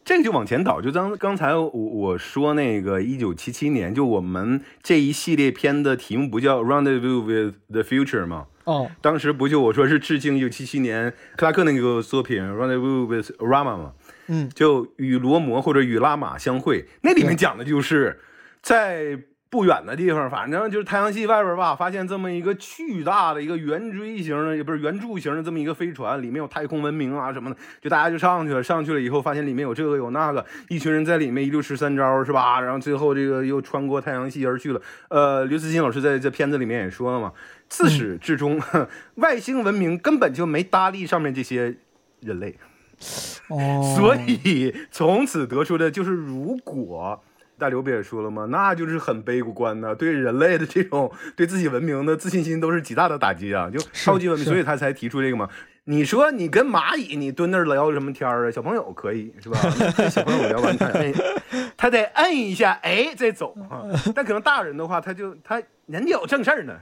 这个就往前倒，就刚刚才我我说那个一九七七年，就我们这一系列片的题目不叫《Rendezvous with the Future》吗？哦，当时不就我说是致敬一九七七年克拉克那个作品《Rendezvous with Rama》吗？嗯，就与罗摩或者与拉玛相会，那里面讲的就是在不远的地方，反正就是太阳系外边吧，发现这么一个巨大的一个圆锥形的，也不是圆柱形的这么一个飞船，里面有太空文明啊什么的，就大家就上去了。上去了以后，发现里面有这个有那个，一群人在里面一溜十三招是吧？然后最后这个又穿过太阳系而去了。呃，刘慈欣老师在这片子里面也说了嘛，自始至终，外星文明根本就没搭理上面这些人类。哦，所以从此得出的就是，如果大刘不也说了吗？那就是很悲观的，对人类的这种 对自己文明的自信心都是极大的打击啊！就超级文明，所以他才提出这个嘛。你说你跟蚂蚁，你蹲那儿聊什么天儿啊？小朋友可以是吧？跟小朋友聊完他摁，他得摁一下，哎，再走啊。但可能大人的话，他就他人家有正事儿呢，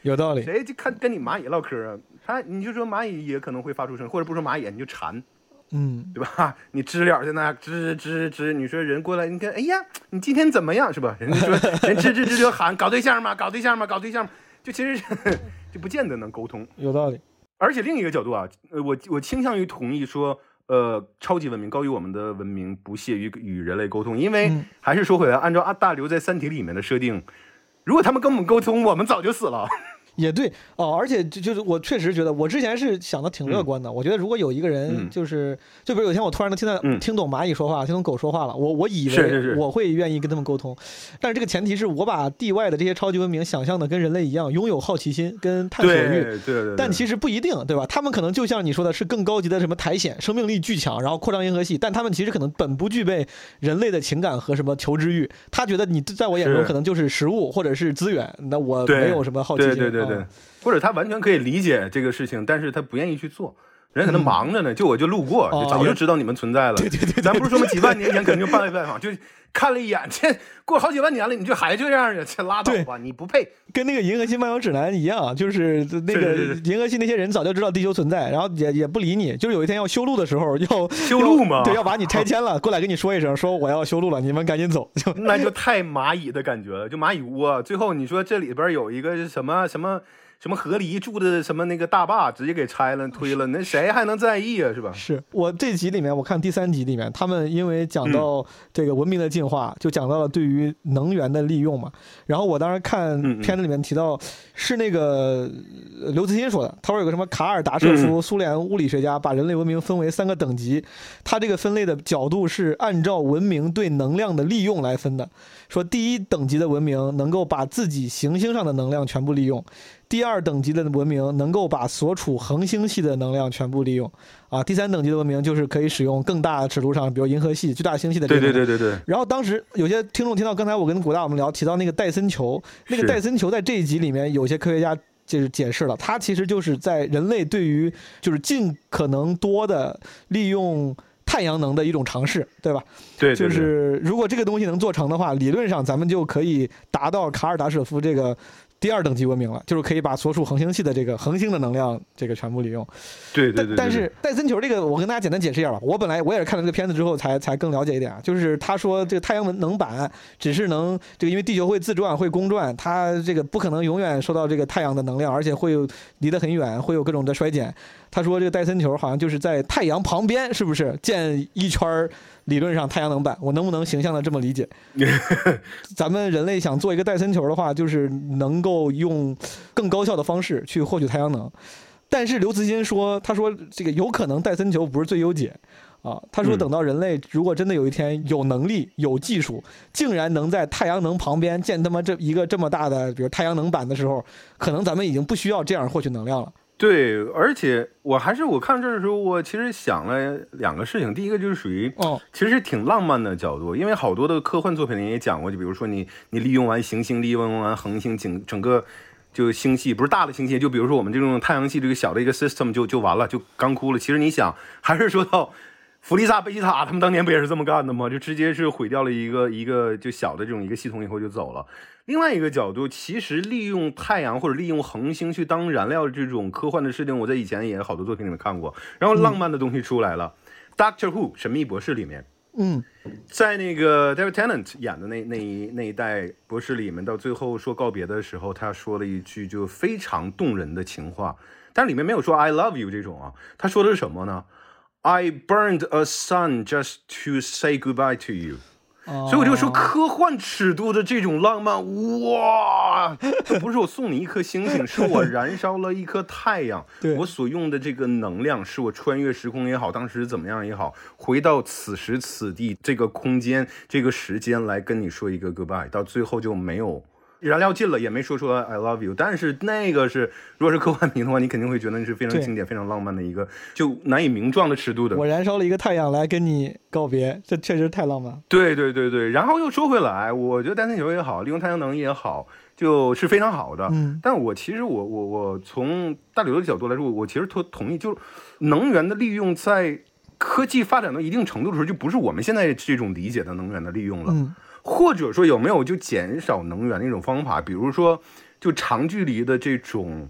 有道理。谁就看跟你蚂蚁唠嗑啊？他你就说蚂蚁也可能会发出声，或者不说蚂蚁，你就蝉。嗯，对吧？你知了在那吱吱吱，你说人过来，你看，哎呀，你今天怎么样，是吧？人家说人吱吱吱就喊搞对象嘛？搞对象嘛？搞对象吗？就其实 就不见得能沟通。有道理。而且另一个角度啊，呃，我我倾向于同意说，呃，超级文明高于我们的文明，不屑于与人类沟通，因为嗯还是说回来，按照阿大刘在《三体》里面的设定，如果他们跟我们沟通，我们早就死了。也对哦，而且就就是我确实觉得，我之前是想的挺乐观的。我觉得如果有一个人嗯就是，就比如有一天我突然能听到、嗯听懂蚂蚁说话，听懂狗说话了，我我以为我会愿意跟他们沟通，但是这个前提是我把地外的这些超级文明想象的跟人类一样，拥有好奇心跟探索对欲。对对对，但其实不一定，对吧？他们可能就像你说的，是更高级的什么苔藓，生命力巨强，然后扩张银河系，但他们其实可能本不具备人类的情感和什么求知欲。他觉得你在我眼中可能就是食物或者是资源，那我没有什么好奇心。对对对对啊，或者他完全可以理解这个事情，但是他不愿意去做。人可能忙着呢，就我就路过，早就知道你们存在了。对对对，咱不是说几万年前肯定就办拜访，就看了一眼，这过好几万年了，你就还这样呀？这拉倒吧，你不配。跟那个《银河系漫游指南》一样，就是那个银河系那些人早就知道地球存在，然后也也不理你，就是有一天要修路的时候要修路嘛对，要把你拆迁了，过来跟你说一声，说我要修路了，你们赶紧走。就那就太蚂蚁的感觉了，就蚂蚁窝。最后你说这里边有一个什么什么什么河狸住的什么那个大坝，直接给拆了推了，那谁还能在意啊？是吧？是我这集里面，我看第三集里面，他们因为讲到这个文明的进化，就讲到了对于能源的利用嘛。然后我当时看片子里面提到，是那个呃刘慈欣说的，他说有个什么卡尔达舍夫，苏联物理学家把人类文明分为三个等级，他这个分类的角度是按照文明对能量的利用来分的。说第一等级的文明能够把自己行星上的能量全部利用，第二等级的文明能够把所处恒星系的能量全部利用，啊，第三等级的文明就是可以使用更大尺度上，比如银河系、巨大星系的这对。对对对对，然后当时有些听众听到刚才我跟古大我们聊提到那个戴森球，那个戴森球在这一集里面有些科学家就是解释了，它其实就是在人类对于就是尽可能多的利用太阳能的一种尝试，对吧？对对对就是如果这个东西能做成的话，理论上咱们就可以达到卡尔达舍夫这个第二等级文明了，就是可以把所属恒星系的这个恒星的能量这个全部利用。对对对对，但但是戴森球这个，我跟大家简单解释一下吧。我本来我也是看了这个片子之后才才更了解一点啊，就是 他说这个太阳能能板只是能这个，因为地球会自转会公转，它这个不可能永远受到这个太阳的能量，而且会有离得很远，会有各种的衰减。他说这个戴森球好像就是在太阳旁边，是不是建一圈儿？理论上太阳能板，我能不能形象的这么理解？咱们人类想做一个戴森球的话，就是能够用更高效的方式去获取太阳能。但是刘慈欣说，他说这个有可能戴森球不是最优解啊。他说嗯等到人类如果真的有一天有能力、有技术，竟然能在太阳能旁边建他妈这一个这么大的，比如太阳能板的时候，可能咱们已经不需要这样获取能量了。对，而且我还是我看这儿的时候，我其实想了两个事情。第一个就是属于哦，其实是挺浪漫的角度，因为好多的科幻作品里也讲过，就比如说你你利用完行星，利用完恒星，整整个就星系不是大的星系，就比如说我们这种太阳系这个小的一个 system 就就完了，就干枯了。其实你想，还是说到弗利萨贝吉塔他们当年不也是这么干的吗？就直接是毁掉了一个一个就小的这种一个系统以后就走了。另外一个角度，其实利用太阳或者利用恒星去当燃料这种科幻的事情，我在以前也好多作品里面看过。然后浪漫的东西出来了，Doctor Who》神秘博士里面，嗯，在那个 David Tennant 演的那那一那一代博士里面，到最后说告别的时候，他说了一句就非常动人的情话，但里面没有说 I love you 这种啊，他说的是什么呢？I burned a sun just to say goodbye to you。所以我就说哦科幻尺度的这种浪漫，哇，这不是我送你一颗星星，是我燃烧了一颗太阳。我所用的这个能量，是我穿越时空也好，当时怎么样也好，回到此时此地这个空间、这个时间来跟你说一个 goodbye，到最后就没有。燃料尽了，也没说出来 I love you，但是那个是，如果是科幻迷的话，你肯定会觉得那是非常经典、非常浪漫的一个，就难以名状的尺度的。我燃烧了一个太阳来跟你告别，这确实太浪漫。对对对对，然后又说回来，我觉得单层球也好，利用太阳能也好，就是非常好的。嗯，但我其实我我我从大刘的角度来说，我我其实同同意，就是能源的利用在科技发展到一定程度的时候，就不是我们现在这种理解的能源的利用了。嗯或者说有没有就减少能源的一种方法，比如说就长距离的这种。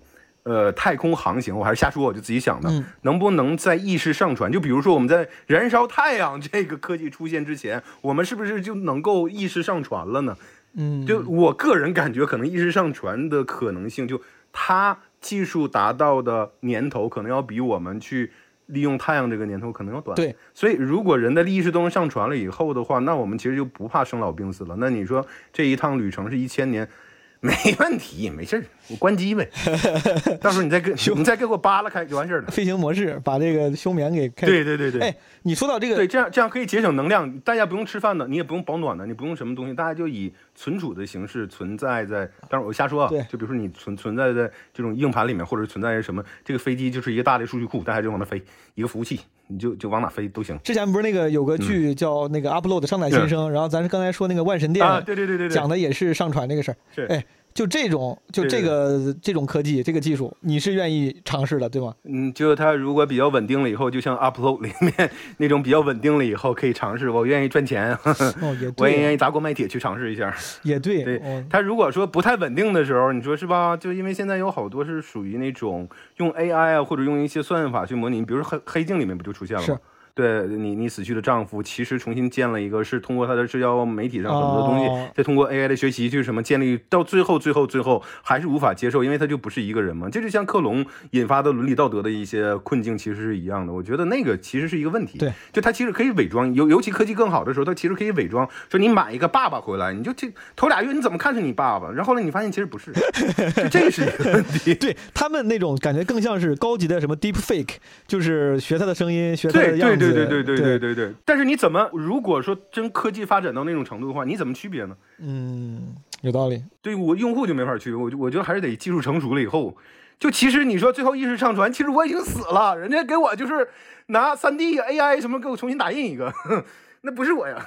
呃，太空航行，我还是瞎说，我就自己想的，嗯能不能在意识上传？就比如说我们在燃烧太阳这个科技出现之前，我们是不是就能够意识上传了呢？嗯，就我个人感觉，可能意识上传的可能性，就它技术达到的年头，可能要比我们去利用太阳这个年头可能要短。对，所以如果人的意识都能上传了以后的话，那我们其实就不怕生老病死了。那你说这一趟旅程是一千年？没问题，没事儿，我关机呗。到时候你再给你再给我扒拉开就完事儿了。飞行模式把这个休眠给开。对对对对。哎，你说到这个，对，这样这样可以节省能量，大家不用吃饭的，你也不用保暖的，你不用什么东西，大家就以存储的形式存在在。当然我瞎说啊对，就比如说你存存在在这种硬盘里面，或者存在于什么，这个飞机就是一个大的数据库，大家就往那飞，一个服务器，你就就往哪飞都行。之前不是那个有个剧叫那个 Upload 上载新生，然后咱是刚才说那个万神殿嗯啊，对对对对对，讲的也是上传这个事儿。是哎，就这种就这个这种科技这个技术，你是愿意尝试的对吗？嗯，就它如果比较稳定了以后，就像 Upload 里面 那种比较稳定了以后，可以尝试。我愿意赚钱，哦，也我也愿，意砸锅卖铁去尝试一下。也对，对哦，它如果说不太稳定的时候，你说是吧？就因为现在有好多是属于那种用 AI 啊，或者用一些算法去模拟，比如说黑黑镜里面不就出现了吗？对你，你死去的丈夫其实重新建了一个，是通过他的社交媒体上很多东西，哦再通过 AI 的学习去什么建立，到最后最后最后还是无法接受，因为他就不是一个人嘛。这就像克隆引发的伦理道德的一些困境，其实是一样的。我觉得那个其实是一个问题。对，就他其实可以伪装，尤尤其科技更好的时候，他其实可以伪装，说你买一个爸爸回来，你就这头俩月你怎么看是你爸爸，然后后来你发现其实不是，就这是一个问题。对他们那种感觉更像是高级的什么 Deep Fake，就是学他的声音，学他的对样子，对对对对对对对对对对。但是你怎么，如果说真科技发展到那种程度的话，你怎么区别呢？嗯，有道理。对我用户就没法区别，我就我觉得还是得技术成熟了以后。就其实你说最后意识上传，其实我已经死了，人家给我就是拿三 D AI 什么给我重新打印一个，那不是我呀，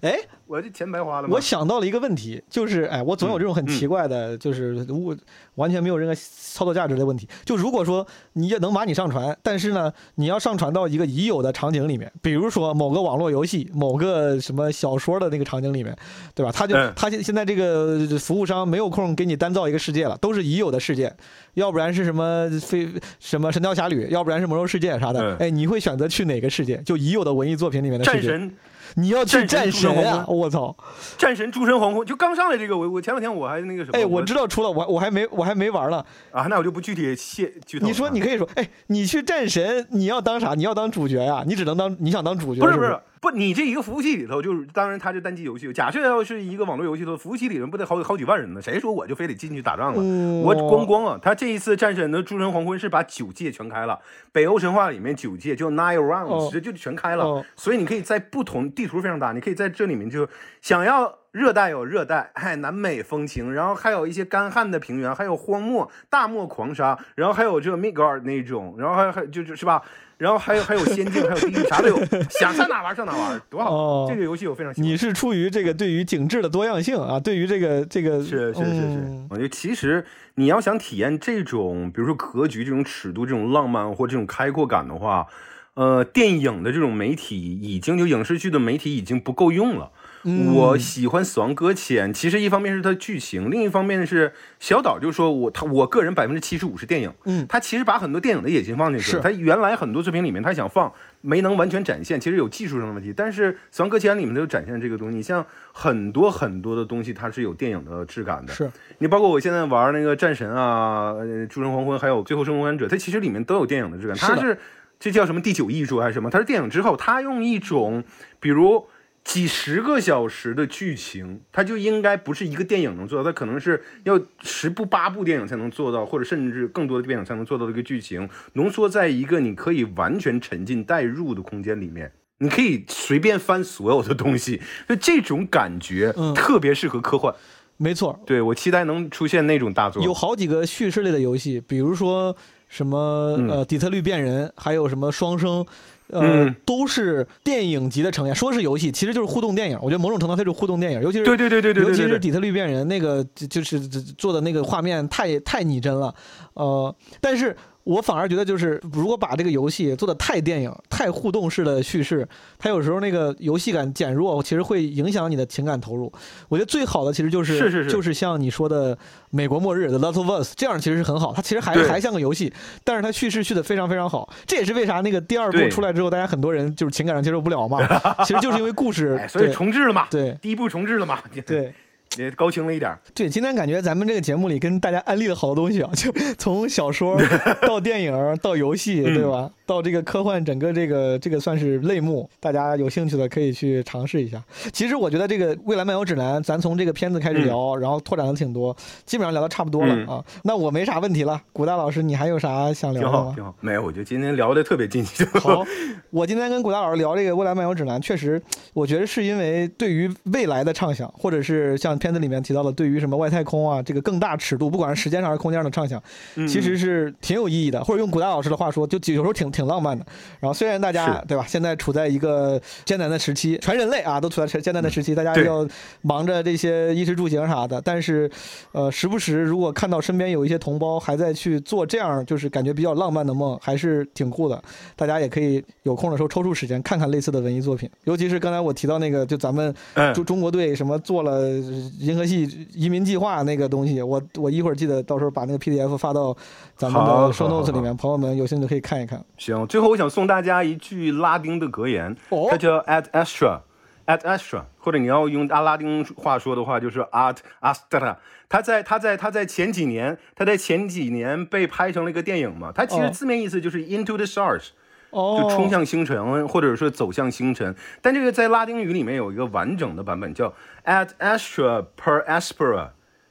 哎，我这钱白花了吗？我想到了一个问题，就是哎，我总有这种很奇怪的，就是无完全没有任何操作价值的问题。就如果说你也能把你上传，但是呢，你要上传到一个已有的场景里面，比如说某个网络游戏、某个什么小说的那个场景里面，对吧？他就嗯他现现在这个服务商没有空给你单造一个世界了，都是已有的世界，要不然是什么非什么神雕侠侣，要不然是魔兽世界啥的嗯。哎，你会选择去哪个世界？就已有的文艺作品里面的世界？战神你要去战神啊！我操！战神诸神黄昏就刚上来这个，我我前两天我还那个什么，哎，我知道出了，我我还没我还没玩呢。啊，那我就不具体谢剧透了啊。你说你可以说，哎，你去战神，你要当啥？你要当主角呀？你只能当你想当主角，是是不是不是？不，你这一个服务器里头，就是当然它是单机游戏。假设要是一个网络游戏的，服务器里人不得好好几万人呢？谁说我就非得进去打仗了？嗯我光光啊，他这一次战神的诸神黄昏是把九界全开了，北欧神话里面九界就 nine rounds，、哦这就全开了。哦所以你可以在不同地图非常大，你可以在这里面就想要热带有热带，哎，南美风情，然后还有一些干旱的平原，还有荒漠、大漠狂沙，然后还有这个 Midgard 那种，然后还还就就是吧，然后还有还有仙境，还有地狱，啥都有，想上哪玩上哪玩，多好！哦这个游戏我非常喜欢。你是出于这个对于景致的多样性啊，对于这个这个是是是是嗯，我觉得其实你要想体验这种，比如说格局、这种尺度、这种浪漫或这种开阔感的话，呃，电影的这种媒体已经就影视剧的媒体已经不够用了。嗯我喜欢《死亡搁浅》，其实一方面是它剧情，另一方面是小岛就说我他我个人百分之七十五是电影，嗯他其实把很多电影的野心放进去了。他原来很多作品里面他想放，没能完全展现，其实有技术上的问题。但是《死亡搁浅》里面就展现这个东西，你像很多很多的东西，它是有电影的质感的。是你包括我现在玩那个战神啊、呃诸神黄昏，还有最后生还者，它其实里面都有电影的质感。它是这叫什么第九艺术还是什么？它是电影之后，它用一种比如几十个小时的剧情，它就应该不是一个电影能做到，它可能是要十部八部电影才能做到，或者甚至更多的电影才能做到的一个剧情，浓缩在一个你可以完全沉浸代入的空间里面。你可以随便翻所有的东西，就这种感觉嗯特别适合科幻。没错，对我期待能出现那种大作。有好几个叙事类的游戏，比如说什么、嗯呃底特律变人，还有什么双生。呃，都是电影级的呈现。说是游戏，其实就是互动电影。我觉得某种程度它是互动电影，尤其是对对对对对，尤其是《底特律变人》那个，就是做的那个画面太太拟真了。呃，但是我反而觉得，就是如果把这个游戏做的太电影、太互动式的叙事，它有时候那个游戏感减弱，其实会影响你的情感投入。我觉得最好的其实就是是是是就是像你说的《美国末日》的《Last of Us》这样，其实是很好。它其实还还像个游戏，但是它叙事叙的非常非常好。这也是为啥那个第二部出来之后，大家很多人就是情感上接受不了嘛。其实就是因为故事 哎，，所以对重置了嘛？对第一部重置了嘛？对。也高清了一点儿。对，今天感觉咱们这个节目里跟大家安利了好多东西啊，就 从小说到电影到游戏，嗯对吧？到这个科幻整个这个这个算是类目，大家有兴趣的可以去尝试一下。其实我觉得这个《未来漫游指南》，咱从这个片子开始聊，然后拓展的挺多，基本上聊的差不多了、嗯啊。那我没啥问题了，古大老师，你还有啥想聊挺好，的吗？挺好。没有，我觉得今天聊的特别尽兴。好，我今天跟古大老师聊这个《未来漫游指南》，确实，我觉得是因为对于未来的畅想，或者是像片子里面提到的，对于什么外太空啊，这个更大尺度，不管是时间上还是空间上的畅想，嗯其实是挺有意义的。或者用古大老师的话说，就有时候挺挺浪漫的。然后虽然大家对吧，现在处在一个艰难的时期，全人类啊都处在艰难的时期，大家要忙着这些衣食住行啥的，但是，呃，时不时如果看到身边有一些同胞还在去做这样就是感觉比较浪漫的梦，还是挺酷的。大家也可以有空的时候抽出时间看看类似的文艺作品，尤其是刚才我提到那个，就咱们嗯中中国队什么做了银河系移民计划那个东西，我我一会儿记得到时候把那个 PDF 发到咱们的 show notes 里面，朋友们有兴趣可以看一看。行，最后我想送大家一句拉丁的格言，哦它叫 At astra。at astra，或者你要用阿拉丁话说的话，就是 at astra。它在它在它在前几年，它在前几年被拍成了一个电影嘛。它其实哦字面意思就是 into the stars，、哦，就冲向星辰，或者说走向星辰。但这个在拉丁语里面有一个完整的版本，叫 ad astra per aspera，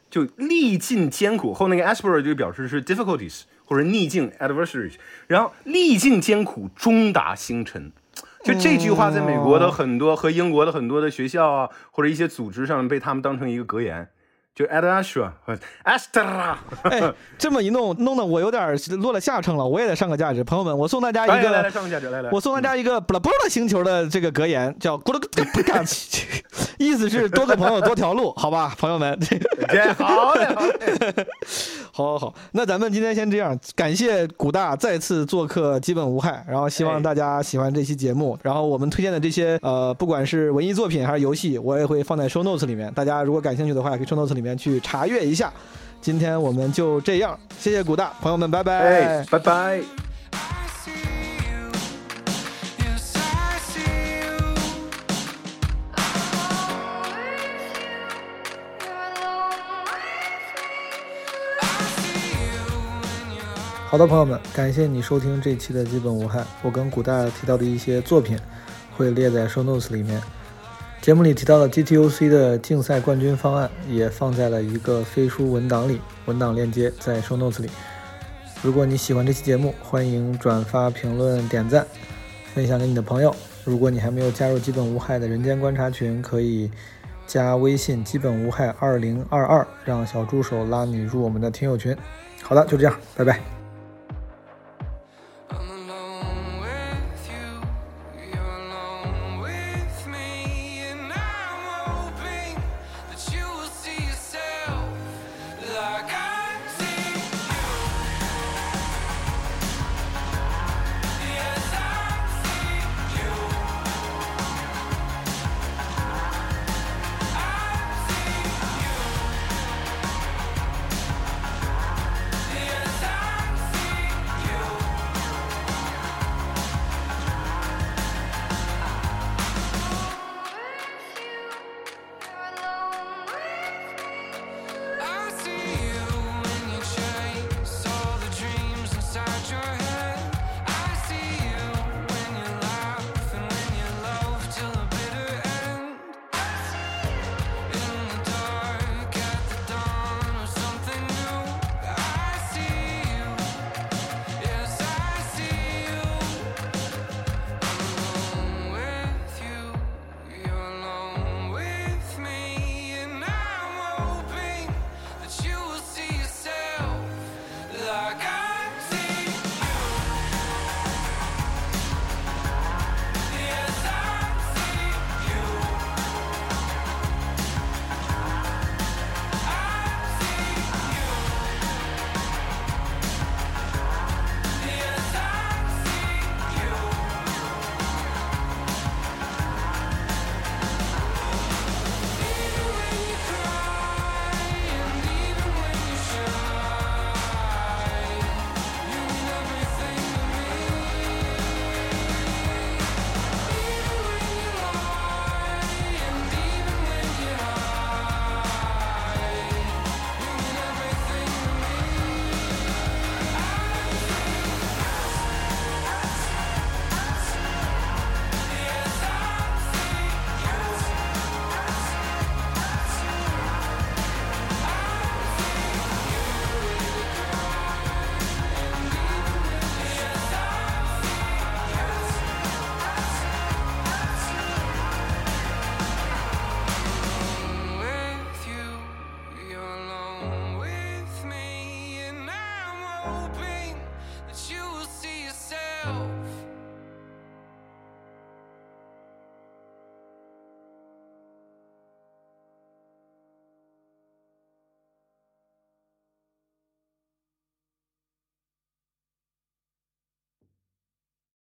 就历尽艰苦后那个 aspera 就表示是 difficulties 或者逆境 adversaries，然后历尽艰苦终达星辰。就这句话在美国的很多和英国的很多的学校啊，或者一些组织上被他们当成一个格言，就 ad astra 和 astra。哎，这么一弄，弄得我有点落了下乘了，我也得上个价值。朋友们，我送大家一来来来，个。上个价值，来来，我送大家一个布拉布拉星球的这个格言，叫“咕噜咕噜不干”，意思是多个朋友多条路，好吧，朋友们。这 好嘞，好嘞。好好好，那咱们今天先这样，感谢古大再次做客，基本无害。然后希望大家喜欢这期节目，然后我们推荐的这些呃，不管是文艺作品还是游戏，我也会放在 show notes 里面。大家如果感兴趣的话，也可以 show notes 里面去查阅一下。今天我们就这样，谢谢古大，朋友们，拜拜。拜拜。好的，朋友们，感谢你收听这期的基本无害。我跟古大提到的一些作品会列在 show notes 里面。节目里提到的 GTOC 的竞赛冠军方案也放在了一个飞书文档里，文档链接在 show notes 里。如果你喜欢这期节目，欢迎转发、评论、点赞，分享给你的朋友。如果你还没有加入基本无害的人间观察群，可以加微信“基本无害二零二二”，让小助手拉你入我们的听友群。好的，就这样，拜拜。